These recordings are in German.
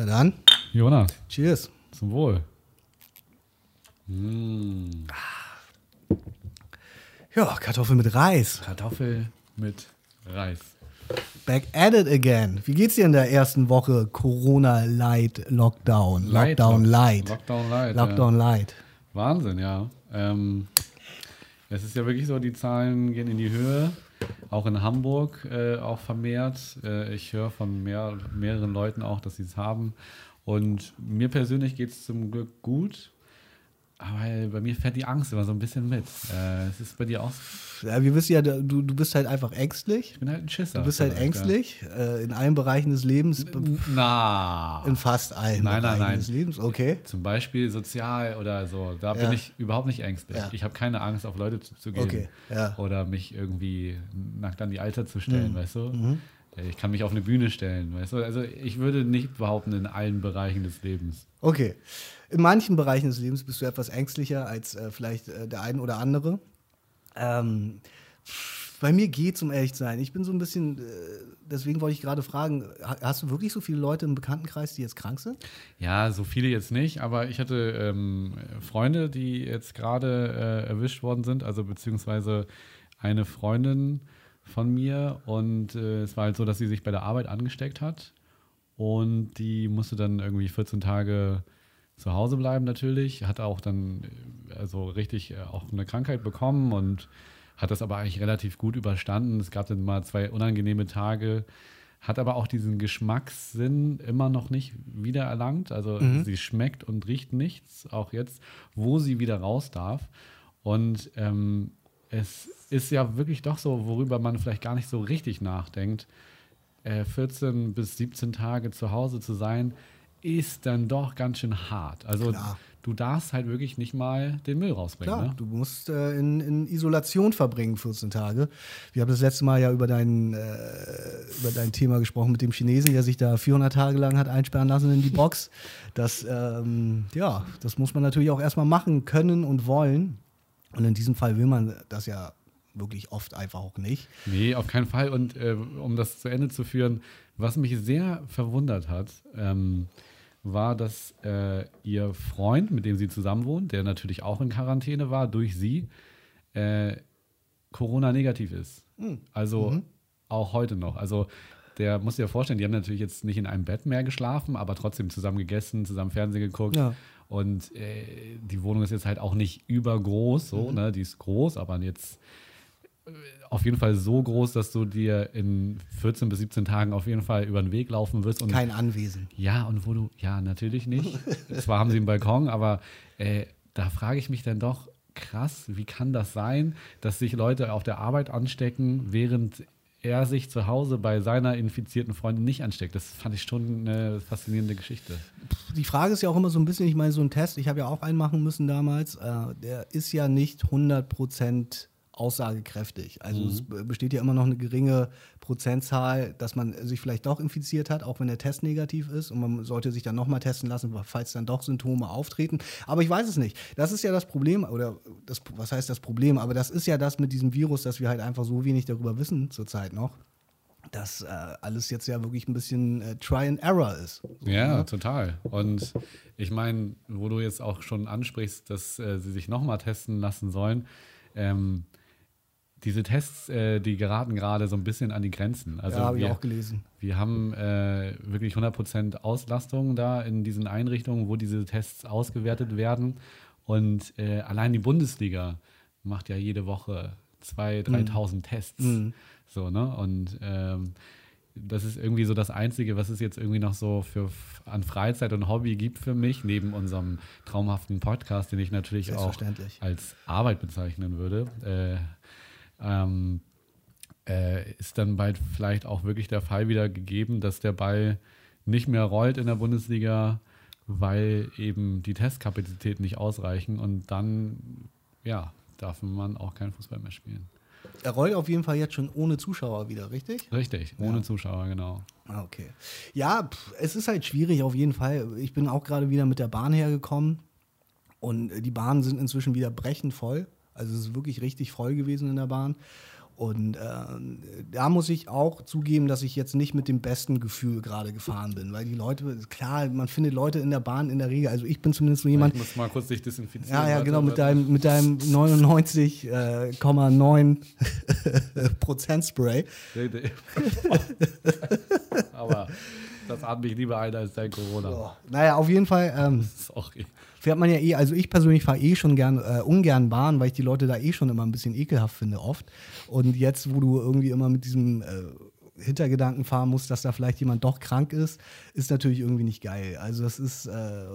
Na dann, Jonas, cheers. zum Wohl. Mm, Ja, Kartoffel mit Reis. Kartoffel mit Reis. Back at it again. Wie geht's dir in der ersten Woche Corona Light Lockdown? Light, Lockdown Lock- Light. Lockdown Light. Lockdown Light. Ja. Wahnsinn, ja. Ähm, es ist ja wirklich so, die Zahlen gehen in die Höhe. Auch in Hamburg äh, auch vermehrt. Äh, ich höre von mehr, mehreren Leuten auch, dass sie es haben. Und mir persönlich geht es zum Glück gut. Aber bei mir fährt die Angst immer so ein bisschen mit. Äh, es ist bei dir auch. so? Ja, wir wissen ja, du, du bist halt einfach ängstlich. Ich bin halt ein Schisser. Du bist halt ängstlich äh, in allen Bereichen des Lebens. Na. In fast allen Nein, nein, Bereichen nein. des Lebens. Okay. Zum Beispiel sozial oder so. Da Ja. bin ich überhaupt nicht ängstlich. Ja. Ich habe keine Angst, auf Leute zu, zu gehen. Okay. Oder mich irgendwie nackt an die Alter zu stellen, weißt du? Mhm. Ich kann mich auf eine Bühne stellen, weißt du? Also ich würde nicht behaupten, in allen Bereichen des Lebens. Okay. In manchen Bereichen des Lebens bist du etwas ängstlicher als äh, vielleicht äh, der ein oder andere. Ähm, bei mir geht's, um ehrlich zu sein. Ich bin so ein bisschen, äh, deswegen wollte ich gerade fragen, ha- hast du wirklich so viele Leute im Bekanntenkreis, die jetzt krank sind? Ja, so viele jetzt nicht, aber ich hatte ähm, Freunde, die jetzt gerade äh, erwischt worden sind, also beziehungsweise eine Freundin von mir und äh, es war halt so, dass sie sich bei der Arbeit angesteckt hat und die musste dann irgendwie 14 Tage zu Hause bleiben natürlich, hat auch dann also richtig äh, auch eine Krankheit bekommen und hat das aber eigentlich relativ gut überstanden. Es gab dann mal zwei unangenehme Tage, hat aber auch diesen Geschmackssinn immer noch nicht wiedererlangt. Also sie schmeckt und riecht nichts, auch jetzt, wo sie wieder raus darf. Und ähm, es ist ja wirklich doch so, worüber man vielleicht gar nicht so richtig nachdenkt. Äh, 14 bis 17 Tage zu Hause zu sein, ist dann doch ganz schön hart. Also Klar. du darfst halt wirklich nicht mal den Müll rausbringen. Klar, Ne? du musst äh, in, in Isolation verbringen, 14 Tage. Wir haben das letzte Mal ja über dein, äh, über dein Thema gesprochen mit dem Chinesen, der sich da 400 Tage lang hat einsperren lassen in die Box. Das, ähm, ja, das muss man natürlich auch erstmal machen können und wollen. Und in diesem Fall will man das ja wirklich oft einfach auch nicht. Nee, auf keinen Fall. Und äh, um das zu Ende zu führen, was mich sehr verwundert hat, ähm, war, dass äh, ihr Freund, mit dem sie zusammen wohnt, der natürlich auch in Quarantäne war durch sie, äh, Corona-negativ ist. Also auch heute noch. Also der muss dir vorstellen, die haben natürlich jetzt nicht in einem Bett mehr geschlafen, aber trotzdem zusammen gegessen, zusammen Fernsehen geguckt. Ja. Und äh, die Wohnung ist jetzt halt auch nicht übergroß, so, ne? Die ist groß, aber jetzt auf jeden Fall so groß, dass du dir in 14 bis 17 Tagen auf jeden Fall über den Weg laufen wirst. Und Kein Anwesen. ja, und wo du, ja, natürlich nicht. Zwar haben sie einen Balkon, aber äh, da frage ich mich dann doch, krass, wie kann das sein, dass sich Leute auf der Arbeit anstecken, während er sich zu Hause bei seiner infizierten Freundin nicht ansteckt? Das fand ich schon eine faszinierende Geschichte. Die Frage ist ja auch immer so ein bisschen, ich meine, so ein Test, ich habe ja auch einen machen müssen damals, äh, der ist ja nicht 100% aussagekräftig. Also es be- besteht ja immer noch eine geringe Prozentzahl, dass man sich vielleicht doch infiziert hat, auch wenn der Test negativ ist. Und man sollte sich dann nochmal testen lassen, falls dann doch Symptome auftreten. Aber ich weiß es nicht. Das ist ja das Problem, oder das, was heißt das Problem? Aber das ist ja das mit diesem Virus, dass wir halt einfach so wenig darüber wissen zurzeit noch. Dass äh, alles jetzt ja wirklich ein bisschen äh, Try and Error ist. So, Ja, ne? total. Und ich meine, wo du jetzt auch schon ansprichst, dass äh, sie sich nochmal testen lassen sollen, ähm, diese Tests, äh, die geraten gerade so ein bisschen an die Grenzen. Also ja, habe ich wir, auch gelesen. wir haben äh, wirklich 100% Auslastung da in diesen Einrichtungen, wo diese Tests ausgewertet werden. Und äh, allein die Bundesliga macht ja jede Woche 2.000, 3.000 Tests. So, ne? Und ähm, das ist irgendwie so das Einzige, was es jetzt irgendwie noch so für an Freizeit und Hobby gibt für mich, neben unserem traumhaften Podcast, den ich natürlich auch als Arbeit bezeichnen würde. Äh, ähm, äh, ist dann bald vielleicht auch wirklich der Fall wieder gegeben, dass der Ball nicht mehr rollt in der Bundesliga, weil eben die Testkapazitäten nicht ausreichen und dann, ja, darf man auch keinen Fußball mehr spielen. Er rollt auf jeden Fall jetzt schon ohne Zuschauer wieder, richtig? Richtig, ohne Ja. Zuschauer, genau. Ah, Okay. Ja, pff, es ist halt schwierig auf jeden Fall. Ich bin auch gerade wieder mit der Bahn hergekommen und die Bahnen sind inzwischen wieder brechend voll. Also es ist wirklich richtig voll gewesen in der Bahn. Und äh, da muss ich auch zugeben, dass ich jetzt nicht mit dem besten Gefühl gerade gefahren bin, weil die Leute, klar, man findet Leute in der Bahn in der Regel, also ich bin zumindest so jemand. Ich muss mal kurz dich desinfizieren. Ja, ja, genau, mit deinem, mit deinem 99,9 äh, Prozent Spray. Aber das atme ich lieber ein als dein Corona. Oh, naja, auf jeden Fall. Ähm, Sorry fährt man ja eh, also ich persönlich fahre eh schon gern, äh, ungern Bahn, weil ich die Leute da eh schon immer ein bisschen ekelhaft finde oft. Und jetzt, wo du irgendwie immer mit diesem äh, Hintergedanken fahren musst, dass da vielleicht jemand doch krank ist, ist natürlich irgendwie nicht geil. Also das ist, äh,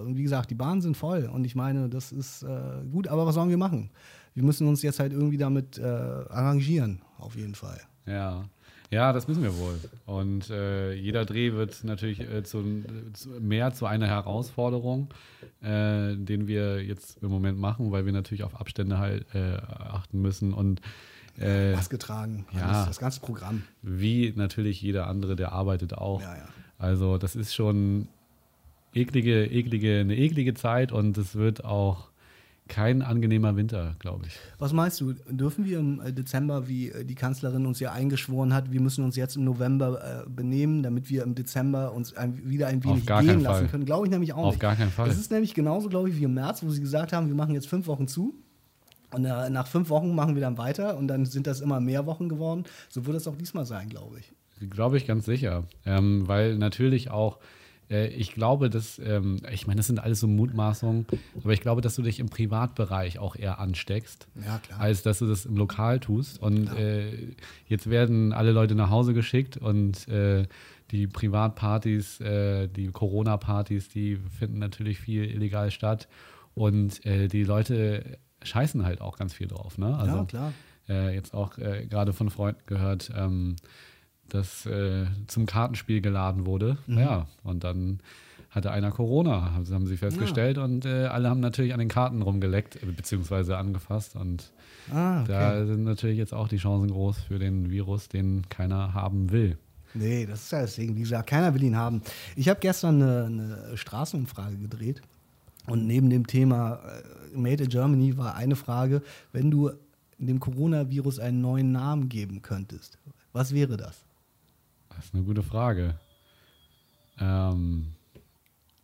wie gesagt, die Bahnen sind voll und ich meine, das ist äh, gut, aber was sollen wir machen? Wir müssen uns jetzt halt irgendwie damit äh, arrangieren, auf jeden Fall. Ja. Ja, das müssen wir wohl. Und äh, jeder Dreh wird natürlich äh, zu, zu, mehr zu einer Herausforderung, äh, den wir jetzt im Moment machen, weil wir natürlich auf Abstände halt äh, achten müssen und äh, Maske tragen, ja, das ganze Programm. Wie natürlich jeder andere, der arbeitet auch. Ja, ja. Also das ist schon eklige, eklige, eine eklige Zeit und es wird auch kein angenehmer Winter, glaube ich. Was meinst du? Dürfen wir im äh, Dezember, wie äh, die Kanzlerin uns ja eingeschworen hat, wir müssen uns jetzt im November äh, benehmen, damit wir im Dezember uns ein, wieder ein wenig gehen lassen Fall. können? Glaube ich nämlich auch Auf nicht. gar keinen Fall. Das ist nämlich genauso, glaube ich, wie im März, wo sie gesagt haben, wir machen jetzt fünf Wochen zu. Und nach fünf Wochen machen wir dann weiter und dann sind das immer mehr Wochen geworden. So wird es auch diesmal sein, glaube ich. Glaube ich ganz sicher. Ähm, weil natürlich auch äh, ich glaube, dass, ähm, ich meine, das sind alles so Mutmaßungen, aber ich glaube, dass du dich im Privatbereich auch eher ansteckst, ja, als dass du das im Lokal tust. Und äh, jetzt werden alle Leute nach Hause geschickt und äh, die Privatpartys, äh, die Corona-Partys, die finden natürlich viel illegal statt. Und äh, die Leute scheißen halt auch ganz viel drauf. Ne? Also, ja, klar. Äh, jetzt auch gerade von Freunden gehört, ähm, das äh, zum Kartenspiel geladen wurde. Mhm. Ja, und dann hatte einer Corona, haben sie festgestellt. Ja. Und äh, alle haben natürlich an den Karten rumgeleckt, äh, beziehungsweise angefasst. Und ah, okay. da sind natürlich jetzt auch die Chancen groß für den Virus, den keiner haben will. Nee, das ist ja Ding. Wie gesagt, keiner will ihn haben. Ich habe gestern eine, eine, Straßenumfrage gedreht. Und neben dem Thema äh, Made in Germany war eine Frage, wenn du dem Coronavirus einen neuen Namen geben könntest, was wäre das? Das ist eine gute Frage. Ähm,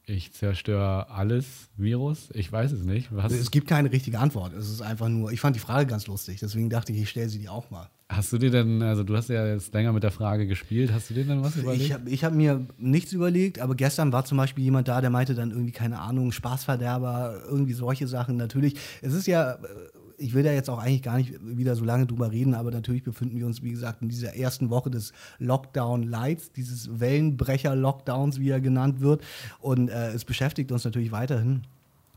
ich zerstöre alles Virus? Ich weiß es nicht. Was? Es gibt keine richtige Antwort. Es ist einfach nur, ich fand die Frage ganz lustig, deswegen dachte ich, ich stelle sie dir auch mal. Hast du dir denn, also du hast ja jetzt länger mit der Frage gespielt, hast du dir denn was überlegt? Ich habe hab mir nichts überlegt, aber gestern war zum Beispiel jemand da, der meinte dann irgendwie, keine Ahnung, Spaßverderber, irgendwie solche Sachen. Natürlich, es ist ja ich will da jetzt auch eigentlich gar nicht wieder so lange drüber reden, aber natürlich befinden wir uns, wie gesagt, in dieser ersten Woche des Lockdown-Lights, dieses Wellenbrecher-Lockdowns, wie er genannt wird. Und äh, es beschäftigt uns natürlich weiterhin.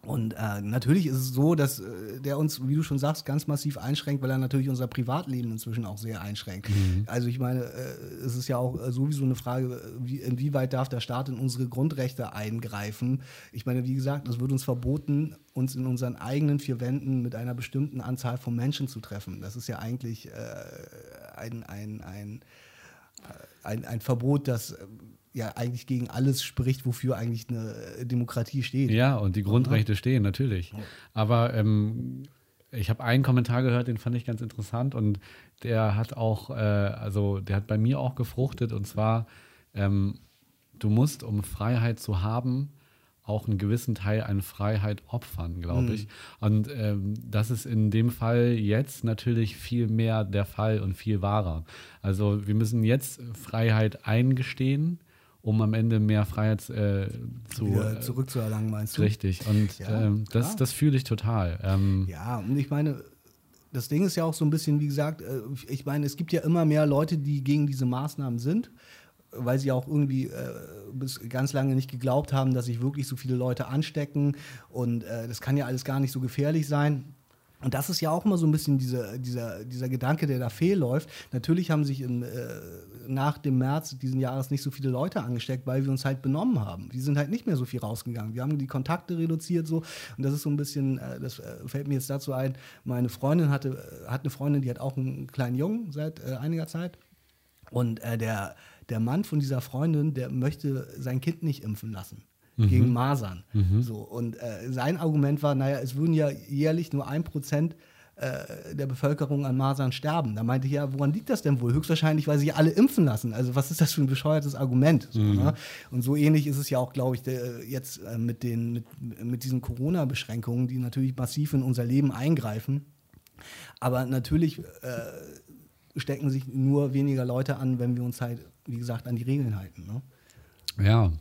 Und äh, natürlich ist es so, dass äh, der uns, wie du schon sagst, ganz massiv einschränkt, weil er natürlich unser Privatleben inzwischen auch sehr einschränkt. Mhm. Also ich meine, äh, es ist ja auch äh, sowieso eine Frage, wie, inwieweit darf der Staat in unsere Grundrechte eingreifen? Ich meine, wie gesagt, es wird uns verboten, uns in unseren eigenen vier Wänden mit einer bestimmten Anzahl von Menschen zu treffen. Das ist ja eigentlich äh, ein, ein, ein, äh, ein, ein Verbot, das ja eigentlich gegen alles spricht, wofür eigentlich eine Demokratie steht. Ja, und die Grundrechte ja. stehen, natürlich. Aber ähm, ich habe einen Kommentar gehört, den fand ich ganz interessant und der hat auch, äh, also der hat bei mir auch gefruchtet und zwar, ähm, du musst, um Freiheit zu haben, auch einen gewissen Teil an Freiheit opfern, glaube mhm. ich. Und ähm, das ist in dem Fall jetzt natürlich viel mehr der Fall und viel wahrer. Also wir müssen jetzt Freiheit eingestehen um am Ende mehr Freiheit äh, zu, Wieder zurückzuerlangen, meinst du? Richtig. Und ja, ähm, das, das fühle ich total. Ähm, ja, und ich meine, das Ding ist ja auch so ein bisschen, wie gesagt, äh, ich meine, es gibt ja immer mehr Leute, die gegen diese Maßnahmen sind, weil sie auch irgendwie äh, bis ganz lange nicht geglaubt haben, dass sich wirklich so viele Leute anstecken. Und äh, das kann ja alles gar nicht so gefährlich sein. Und das ist ja auch immer so ein bisschen diese, dieser, dieser Gedanke, der da fehlläuft. Natürlich haben sich in, äh, nach dem März diesen Jahres nicht so viele Leute angesteckt, weil wir uns halt benommen haben. Wir sind halt nicht mehr so viel rausgegangen. Wir haben die Kontakte reduziert so. Und das ist so ein bisschen, äh, das äh, fällt mir jetzt dazu ein, meine Freundin hatte, äh, hat eine Freundin, die hat auch einen kleinen Jungen seit äh, einiger Zeit. Und äh, der, der Mann von dieser Freundin, der möchte sein Kind nicht impfen lassen mhm. gegen Masern. Mhm. So, und äh, sein Argument war, naja, es würden ja jährlich nur ein Prozent äh, der Bevölkerung an Masern sterben. Da meinte ich ja, woran liegt das denn wohl? Höchstwahrscheinlich, weil sich alle impfen lassen. Also was ist das für ein bescheuertes Argument? So, mhm. ne? Und so ähnlich ist es ja auch, glaube ich, der, jetzt äh, mit, den, mit, mit diesen Corona-Beschränkungen, die natürlich massiv in unser Leben eingreifen. Aber natürlich äh, stecken sich nur weniger Leute an, wenn wir uns halt, wie gesagt, an die Regeln halten. Ne? Ja,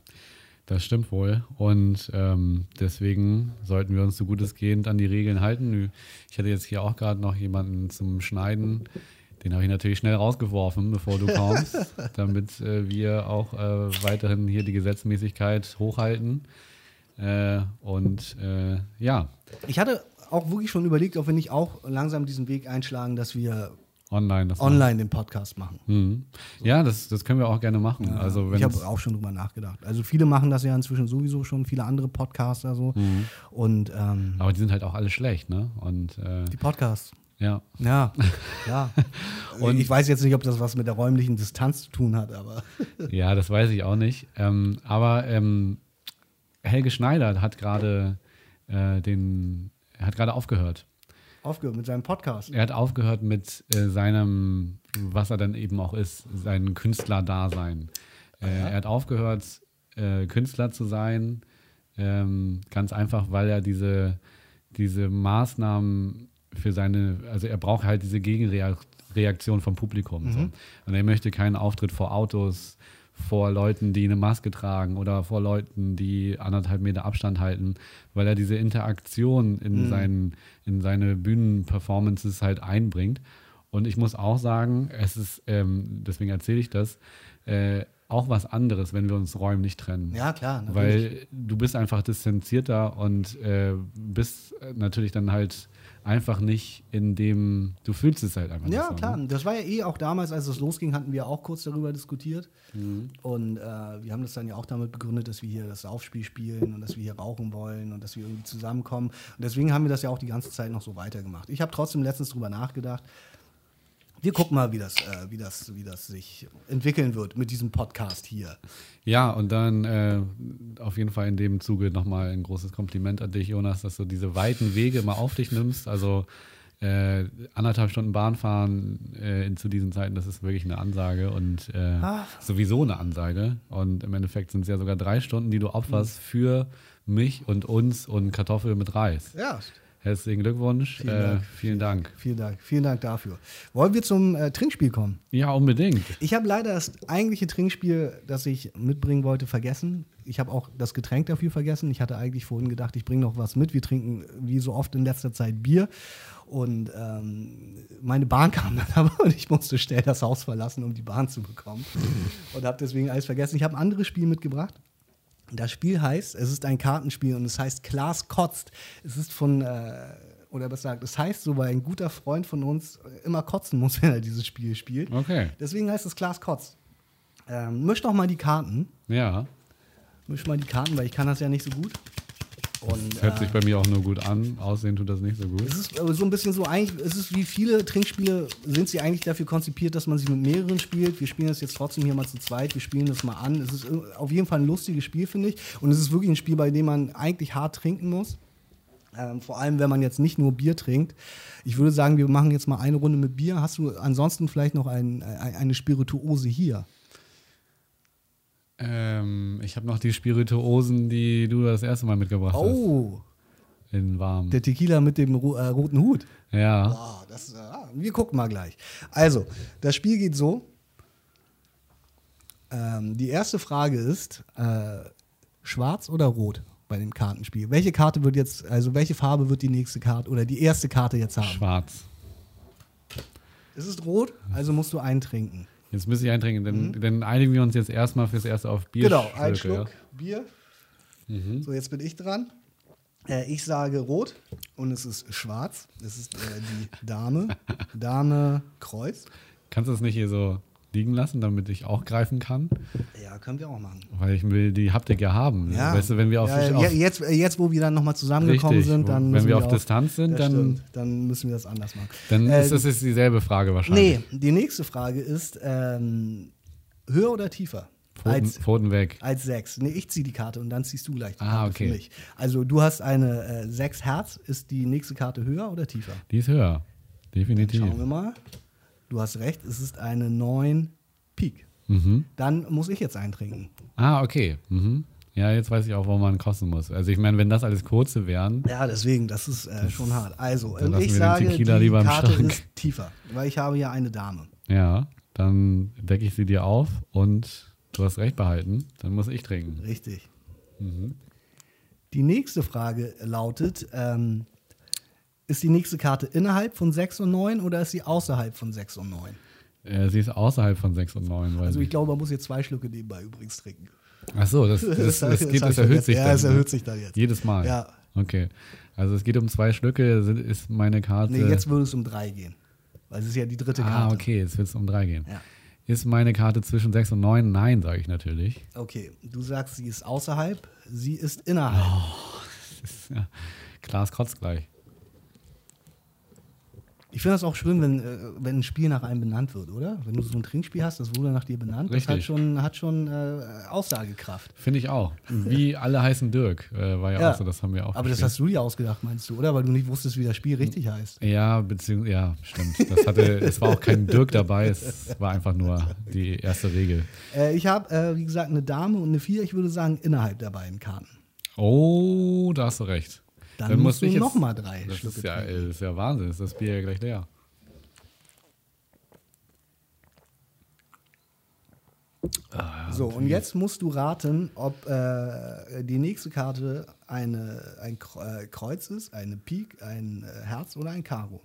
das stimmt wohl. Und ähm, deswegen sollten wir uns so gut es geht an die Regeln halten. Ich hatte jetzt hier auch gerade noch jemanden zum Schneiden. Den habe ich natürlich schnell rausgeworfen, bevor du kommst, damit äh, wir auch äh, weiterhin hier die Gesetzmäßigkeit hochhalten. Äh, und äh, ja. Ich hatte auch wirklich schon überlegt, ob wir nicht auch langsam diesen Weg einschlagen, dass wir online, online den Podcast machen. Mhm. So. Ja, das, das können wir auch gerne machen. Ja, also ich habe auch schon drüber nachgedacht. Also viele machen das ja inzwischen sowieso schon, viele andere Podcaster so. Mhm. Und, ähm, Aber die sind halt auch alle schlecht, ne? Und, äh, die Podcasts. Ja. Ja, ja. Und ich weiß jetzt nicht, ob das was mit der räumlichen Distanz zu tun hat, aber. ja, das weiß ich auch nicht. Ähm, aber ähm, Helge Schneider hat gerade äh, den, er hat gerade aufgehört aufgehört mit seinem Podcast. Er hat aufgehört mit äh, seinem, was er dann eben auch ist, sein Künstlerdasein. Äh, er hat aufgehört, äh, Künstler zu sein, ähm, ganz einfach, weil er diese, diese Maßnahmen für seine, also er braucht halt diese Gegenreaktion vom Publikum. Mhm. So. Und er möchte keinen Auftritt vor Autos, vor Leuten, die eine Maske tragen oder vor Leuten, die anderthalb Meter Abstand halten, weil er diese Interaktion in, mhm. seinen, in seine Bühnenperformances halt einbringt. Und ich muss auch sagen, es ist, ähm, deswegen erzähle ich das, äh, auch was anderes, wenn wir uns räumlich trennen. Ja, klar. Natürlich. Weil du bist einfach distanzierter und äh, bist natürlich dann halt einfach nicht in dem, du fühlst es halt einfach ja, nicht. Ja, klar. Ne? Das war ja eh auch damals, als es losging, hatten wir auch kurz darüber diskutiert. Mhm. Und äh, wir haben das dann ja auch damit begründet, dass wir hier das Aufspiel spielen und dass wir hier rauchen wollen und dass wir irgendwie zusammenkommen. Und deswegen haben wir das ja auch die ganze Zeit noch so weitergemacht. Ich habe trotzdem letztens drüber nachgedacht, wir gucken mal, wie das, äh, wie, das, wie das sich entwickeln wird mit diesem Podcast hier. Ja, und dann äh, auf jeden Fall in dem Zuge nochmal ein großes Kompliment an dich, Jonas, dass du diese weiten Wege mal auf dich nimmst. Also äh, anderthalb Stunden Bahn fahren äh, zu diesen Zeiten, das ist wirklich eine Ansage und äh, ah. sowieso eine Ansage. Und im Endeffekt sind es ja sogar drei Stunden, die du opferst mhm. für mich und uns und Kartoffel mit Reis. Ja, Herzlichen Glückwunsch. Vielen, äh, Dank. vielen Dank. Vielen Dank. Vielen Dank dafür. Wollen wir zum äh, Trinkspiel kommen? Ja, unbedingt. Ich habe leider das eigentliche Trinkspiel, das ich mitbringen wollte, vergessen. Ich habe auch das Getränk dafür vergessen. Ich hatte eigentlich vorhin gedacht, ich bringe noch was mit. Wir trinken wie so oft in letzter Zeit Bier. Und ähm, meine Bahn kam dann aber und ich musste schnell das Haus verlassen, um die Bahn zu bekommen. und habe deswegen alles vergessen. Ich habe ein anderes Spiel mitgebracht. Das Spiel heißt, es ist ein Kartenspiel und es heißt Klaas kotzt. Es ist von, äh, oder was sagt, es heißt so, weil ein guter Freund von uns immer kotzen muss, wenn er dieses Spiel spielt. Okay. Deswegen heißt es Klaas kotzt. Ähm, misch doch mal die Karten. Ja. Misch mal die Karten, weil ich kann das ja nicht so gut. Und, Hört sich äh, bei mir auch nur gut an. Aussehen tut das nicht so gut. Es ist so ein bisschen so, eigentlich, es ist wie viele Trinkspiele, sind sie eigentlich dafür konzipiert, dass man sie mit mehreren spielt. Wir spielen das jetzt trotzdem hier mal zu zweit. Wir spielen das mal an. Es ist auf jeden Fall ein lustiges Spiel, finde ich. Und es ist wirklich ein Spiel, bei dem man eigentlich hart trinken muss. Ähm, vor allem, wenn man jetzt nicht nur Bier trinkt. Ich würde sagen, wir machen jetzt mal eine Runde mit Bier. Hast du ansonsten vielleicht noch ein, eine Spirituose hier? Ähm, ich habe noch die Spirituosen, die du das erste Mal mitgebracht hast. Oh. In warm. Der Tequila mit dem ro äh, roten Hut. Ja. Wow, das, äh, wir gucken mal gleich. Also, das Spiel geht so. Ähm, die erste Frage ist: äh, Schwarz oder Rot bei dem Kartenspiel? Welche Karte wird jetzt, also welche Farbe wird die nächste Karte oder die erste Karte jetzt haben? Schwarz. Es ist rot, also musst du eintrinken. Jetzt müsste ich eintrinken, denn, mhm. dann einigen wir uns jetzt erstmal fürs Erste auf Bier. Genau, ein Schluck ja. Bier. Mhm. So, jetzt bin ich dran. Äh, ich sage rot und es ist schwarz. Es ist äh, die Dame. Dame Kreuz. Kannst du das nicht hier so liegen lassen, damit ich auch greifen kann. Ja, können wir auch machen. Weil ich will die Haptik ja haben. Ja. Weißt du, wenn wir auf, ja, auf jetzt, jetzt, wo wir dann nochmal zusammengekommen richtig, sind, dann. Wenn wir auf Distanz sind, dann. Stimmt, dann müssen wir das anders machen. Dann äh, ist das dieselbe Frage wahrscheinlich. Nee, die nächste Frage ist: ähm, höher oder tiefer? Pfoten, Als- Pfoten weg. Als 6. Nee, ich ziehe die Karte und dann ziehst du gleich die Ah, Karte okay. für mich. Also du hast eine äh, 6 Herz. Ist die nächste Karte höher oder tiefer? Die ist höher. Definitiv. Schauen wir mal. Du hast recht, es ist eine 9 Pik. Mhm. Dann muss ich jetzt eintrinken. Ah, okay. Mhm. Ja, jetzt weiß ich auch, warum man kosten muss. Also ich meine, wenn das alles kurze wären, Ja, deswegen, das ist äh, schon hart. Also, ich sage, die lieber im Karte Schrank. ist tiefer, weil ich habe ja eine Dame. ja, dann decke ich sie dir auf und du hast recht behalten. Dann muss ich trinken. Richtig. Mhm. Die nächste Frage lautet, ähm, ist die nächste Karte innerhalb von 6 und 9 oder ist sie außerhalb von 6 und 9? Äh, sie ist außerhalb von 6 und 9. Weil Also ich glaube, man muss jetzt zwei Schlücke nebenbei übrigens trinken. Ach so, das, das, das, geht, hab das erhöht sich Ja, dann. es ne? erhöht sich dann jetzt. Jedes Mal. Ja. Okay. Also es geht um zwei Schlücke, ist meine Karte. Nee, jetzt würde es um 3 gehen. Weil es ist ja die dritte ah, Karte. okay, jetzt wird es um drei gehen. Ja. Ist meine Karte zwischen 6 und 9? Nein, sage ich natürlich. Okay, du sagst, sie ist außerhalb, sie ist innerhalb. Oh. Ja, Klaas kotzt gleich. Ich finde das auch schön, wenn, äh, wenn ein Spiel nach einem benannt wird, oder? Wenn du so ein Trinkspiel hast, das wurde nach dir benannt, das hat Richtig. schon, hat schon äh, Aussagekraft. Finde ich auch. Wie alle heißen Dirk, äh, war ja, Ja. auch so, das haben wir auch Aber das gespielt. hast du dir ausgedacht, meinst du, oder? Weil du nicht wusstest, wie das Spiel richtig heißt. Ja, beziehungsweise, ja, stimmt. Das hatte, es war auch kein Dirk dabei, es war einfach nur die erste Regel. Äh, ich habe, äh, wie gesagt, eine Dame und eine Vier, ich würde sagen, innerhalb der beiden Karten. Oh, da hast du recht. Dann musst du ich jetzt- noch mal drei das Schlücke ist ja, trinken. ist ja Wahnsinn, ist das Bier ja gleich leer. So, und jetzt musst du raten, ob äh, die nächste Karte eine, ein äh, Kreuz ist, eine Pik, ein äh, Herz oder ein Karo.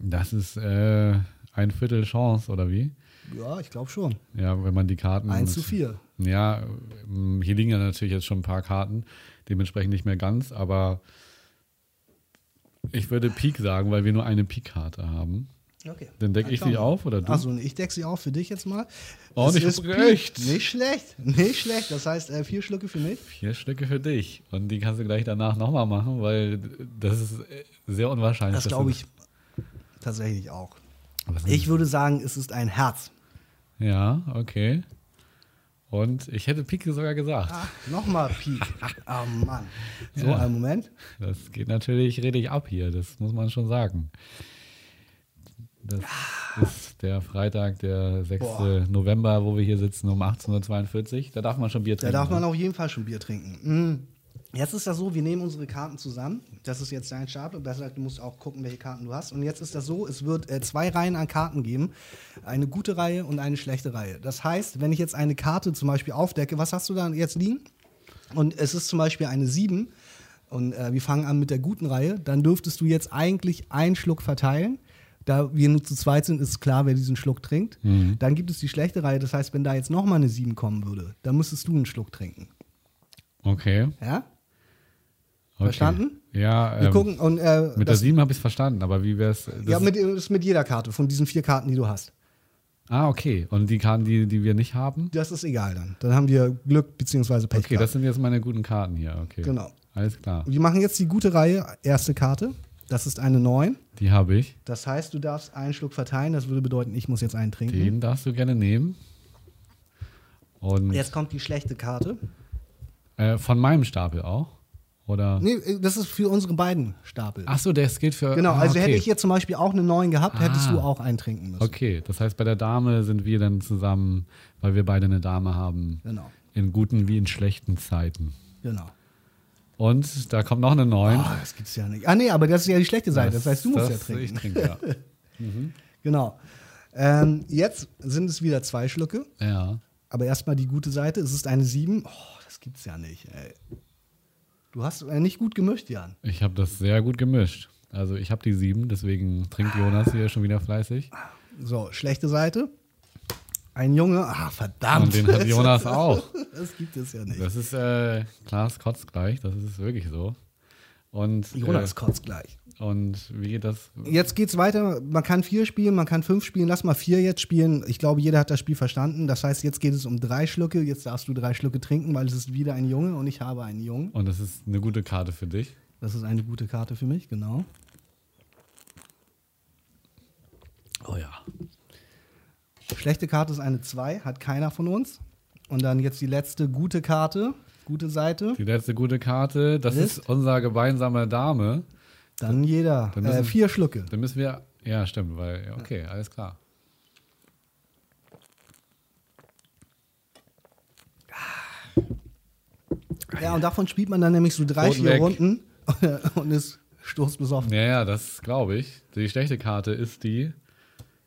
Das ist äh, ein Viertel Chance, oder wie? Ja, ich glaube schon. Ja, wenn man die Karten. 1 zu 4. Ja, ähm, hier liegen ja natürlich jetzt schon ein paar Karten, dementsprechend nicht mehr ganz, aber ich würde Pik sagen, weil wir nur eine Pik-Karte haben. Okay. Dann decke ich sie auf oder du? Achso, ich decke sie auf für dich jetzt mal. Oh, Es nicht ist recht. Nicht schlecht. Nicht schlecht. Das heißt, äh, vier Schlücke für mich. Vier Stücke für dich. Und die kannst du gleich danach nochmal machen, weil das ist äh, sehr unwahrscheinlich. Das glaube ich tatsächlich auch. Ich würde sagen, es ist ein Herz. Ja, okay. Und ich hätte Pik sogar gesagt. Ah, nochmal Pik. Oh Mann. So, Ja. einen Moment. Das geht natürlich richtig ab hier, das muss man schon sagen. Das ist der Freitag, der 6. Boah. November, wo wir hier sitzen um 18.42 Uhr. Da darf man schon Bier Da trinken. darf man ne? auf jeden Fall schon Bier trinken. Mm. Jetzt ist das so, wir nehmen unsere Karten zusammen. Das ist jetzt dein Stapel. Besser gesagt, du musst auch gucken, welche Karten du hast. Und jetzt ist das so, es wird äh, zwei Reihen an Karten geben. Eine gute Reihe und eine schlechte Reihe. Das heißt, wenn ich jetzt eine Karte zum Beispiel aufdecke, was hast du da jetzt liegen? Und es ist zum Beispiel eine 7 und äh, wir fangen an mit der guten Reihe, dann dürftest du jetzt eigentlich einen Schluck verteilen. Da wir nur zu zweit sind, ist klar, wer diesen Schluck trinkt. Mhm. Dann gibt es die schlechte Reihe. Das heißt, wenn da jetzt nochmal eine 7 kommen würde, dann müsstest du einen Schluck trinken. Okay. Ja? Okay. Verstanden? Ja, Wir ähm, gucken und äh, mit der das, 7 habe ich es verstanden, aber wie wäre es? ja, mit, ist mit jeder Karte, von diesen vier Karten, die du hast. Ah, okay. Und die Karten, die, die wir nicht haben? Das ist egal dann. Dann haben wir Glück bzw. Pech. Okay, das sind jetzt meine guten Karten hier. Okay. Genau. Alles klar. Wir machen jetzt die gute Reihe, erste Karte. Das ist eine 9. Die habe ich. Das heißt, du darfst einen Schluck verteilen. Das würde bedeuten, ich muss jetzt einen trinken. Den darfst du gerne nehmen. Und Jetzt kommt die schlechte Karte. äh, von meinem Stapel auch? Oder? Nee, äh, das ist für unsere beiden Stapel. Ach so, das gilt für. genau, ah, also okay. hätte ich jetzt zum Beispiel auch eine 9 gehabt, hättest Ah. du auch einen trinken müssen. Okay, das heißt, bei der Dame sind wir dann zusammen, weil wir beide eine Dame haben. Genau, In guten wie in schlechten Zeiten. genau. Und da kommt noch eine 9. Oh, das gibt's ja nicht. Ah, nee, aber das ist ja die schlechte Seite. Das, heißt, du musst ja das- trinken. Ich trinke, ja. Genau. Ähm, jetzt sind es wieder zwei Schlücke. ja. Aber erstmal die gute Seite. Es ist eine 7. Oh, das gibt's ja nicht, ey. Du hast äh, nicht gut gemischt, Jan. Ich habe das sehr gut gemischt. Also ich habe die 7, deswegen trinkt Jonas hier schon wieder fleißig. So, schlechte Seite. Ein Junge. Ah, verdammt. Und den hat Jonas auch. Das gibt es ja nicht. Das ist äh, Klaas kotzt gleich, das ist wirklich so. Und, Jonas kotzt gleich. äh, und wie geht das? Jetzt geht's weiter. Man kann vier spielen, man kann fünf spielen. Lass mal vier jetzt spielen. Ich glaube, jeder hat das Spiel verstanden. Das heißt, jetzt geht es um drei Schlücke. Jetzt darfst du drei Schlücke trinken, weil es ist wieder ein Junge und ich habe einen Jungen. Und das ist eine gute Karte für dich. Das ist eine gute Karte für mich, genau. Oh ja. Schlechte Karte ist eine 2, hat keiner von uns. Und dann jetzt die letzte gute Karte, gute Seite. Die letzte gute Karte, das Ist? ist unser gemeinsamer Dame. Dann jeder. Dann müssen- äh, vier Schlücke. Dann müssen wir. Ja, stimmt, weil. ja, Okay, alles klar. Ja, und davon spielt man dann nämlich so drei, Rot vier weg. Runden und ist stoßbesoffen. Ja, ja, das glaube ich. Die schlechte Karte ist die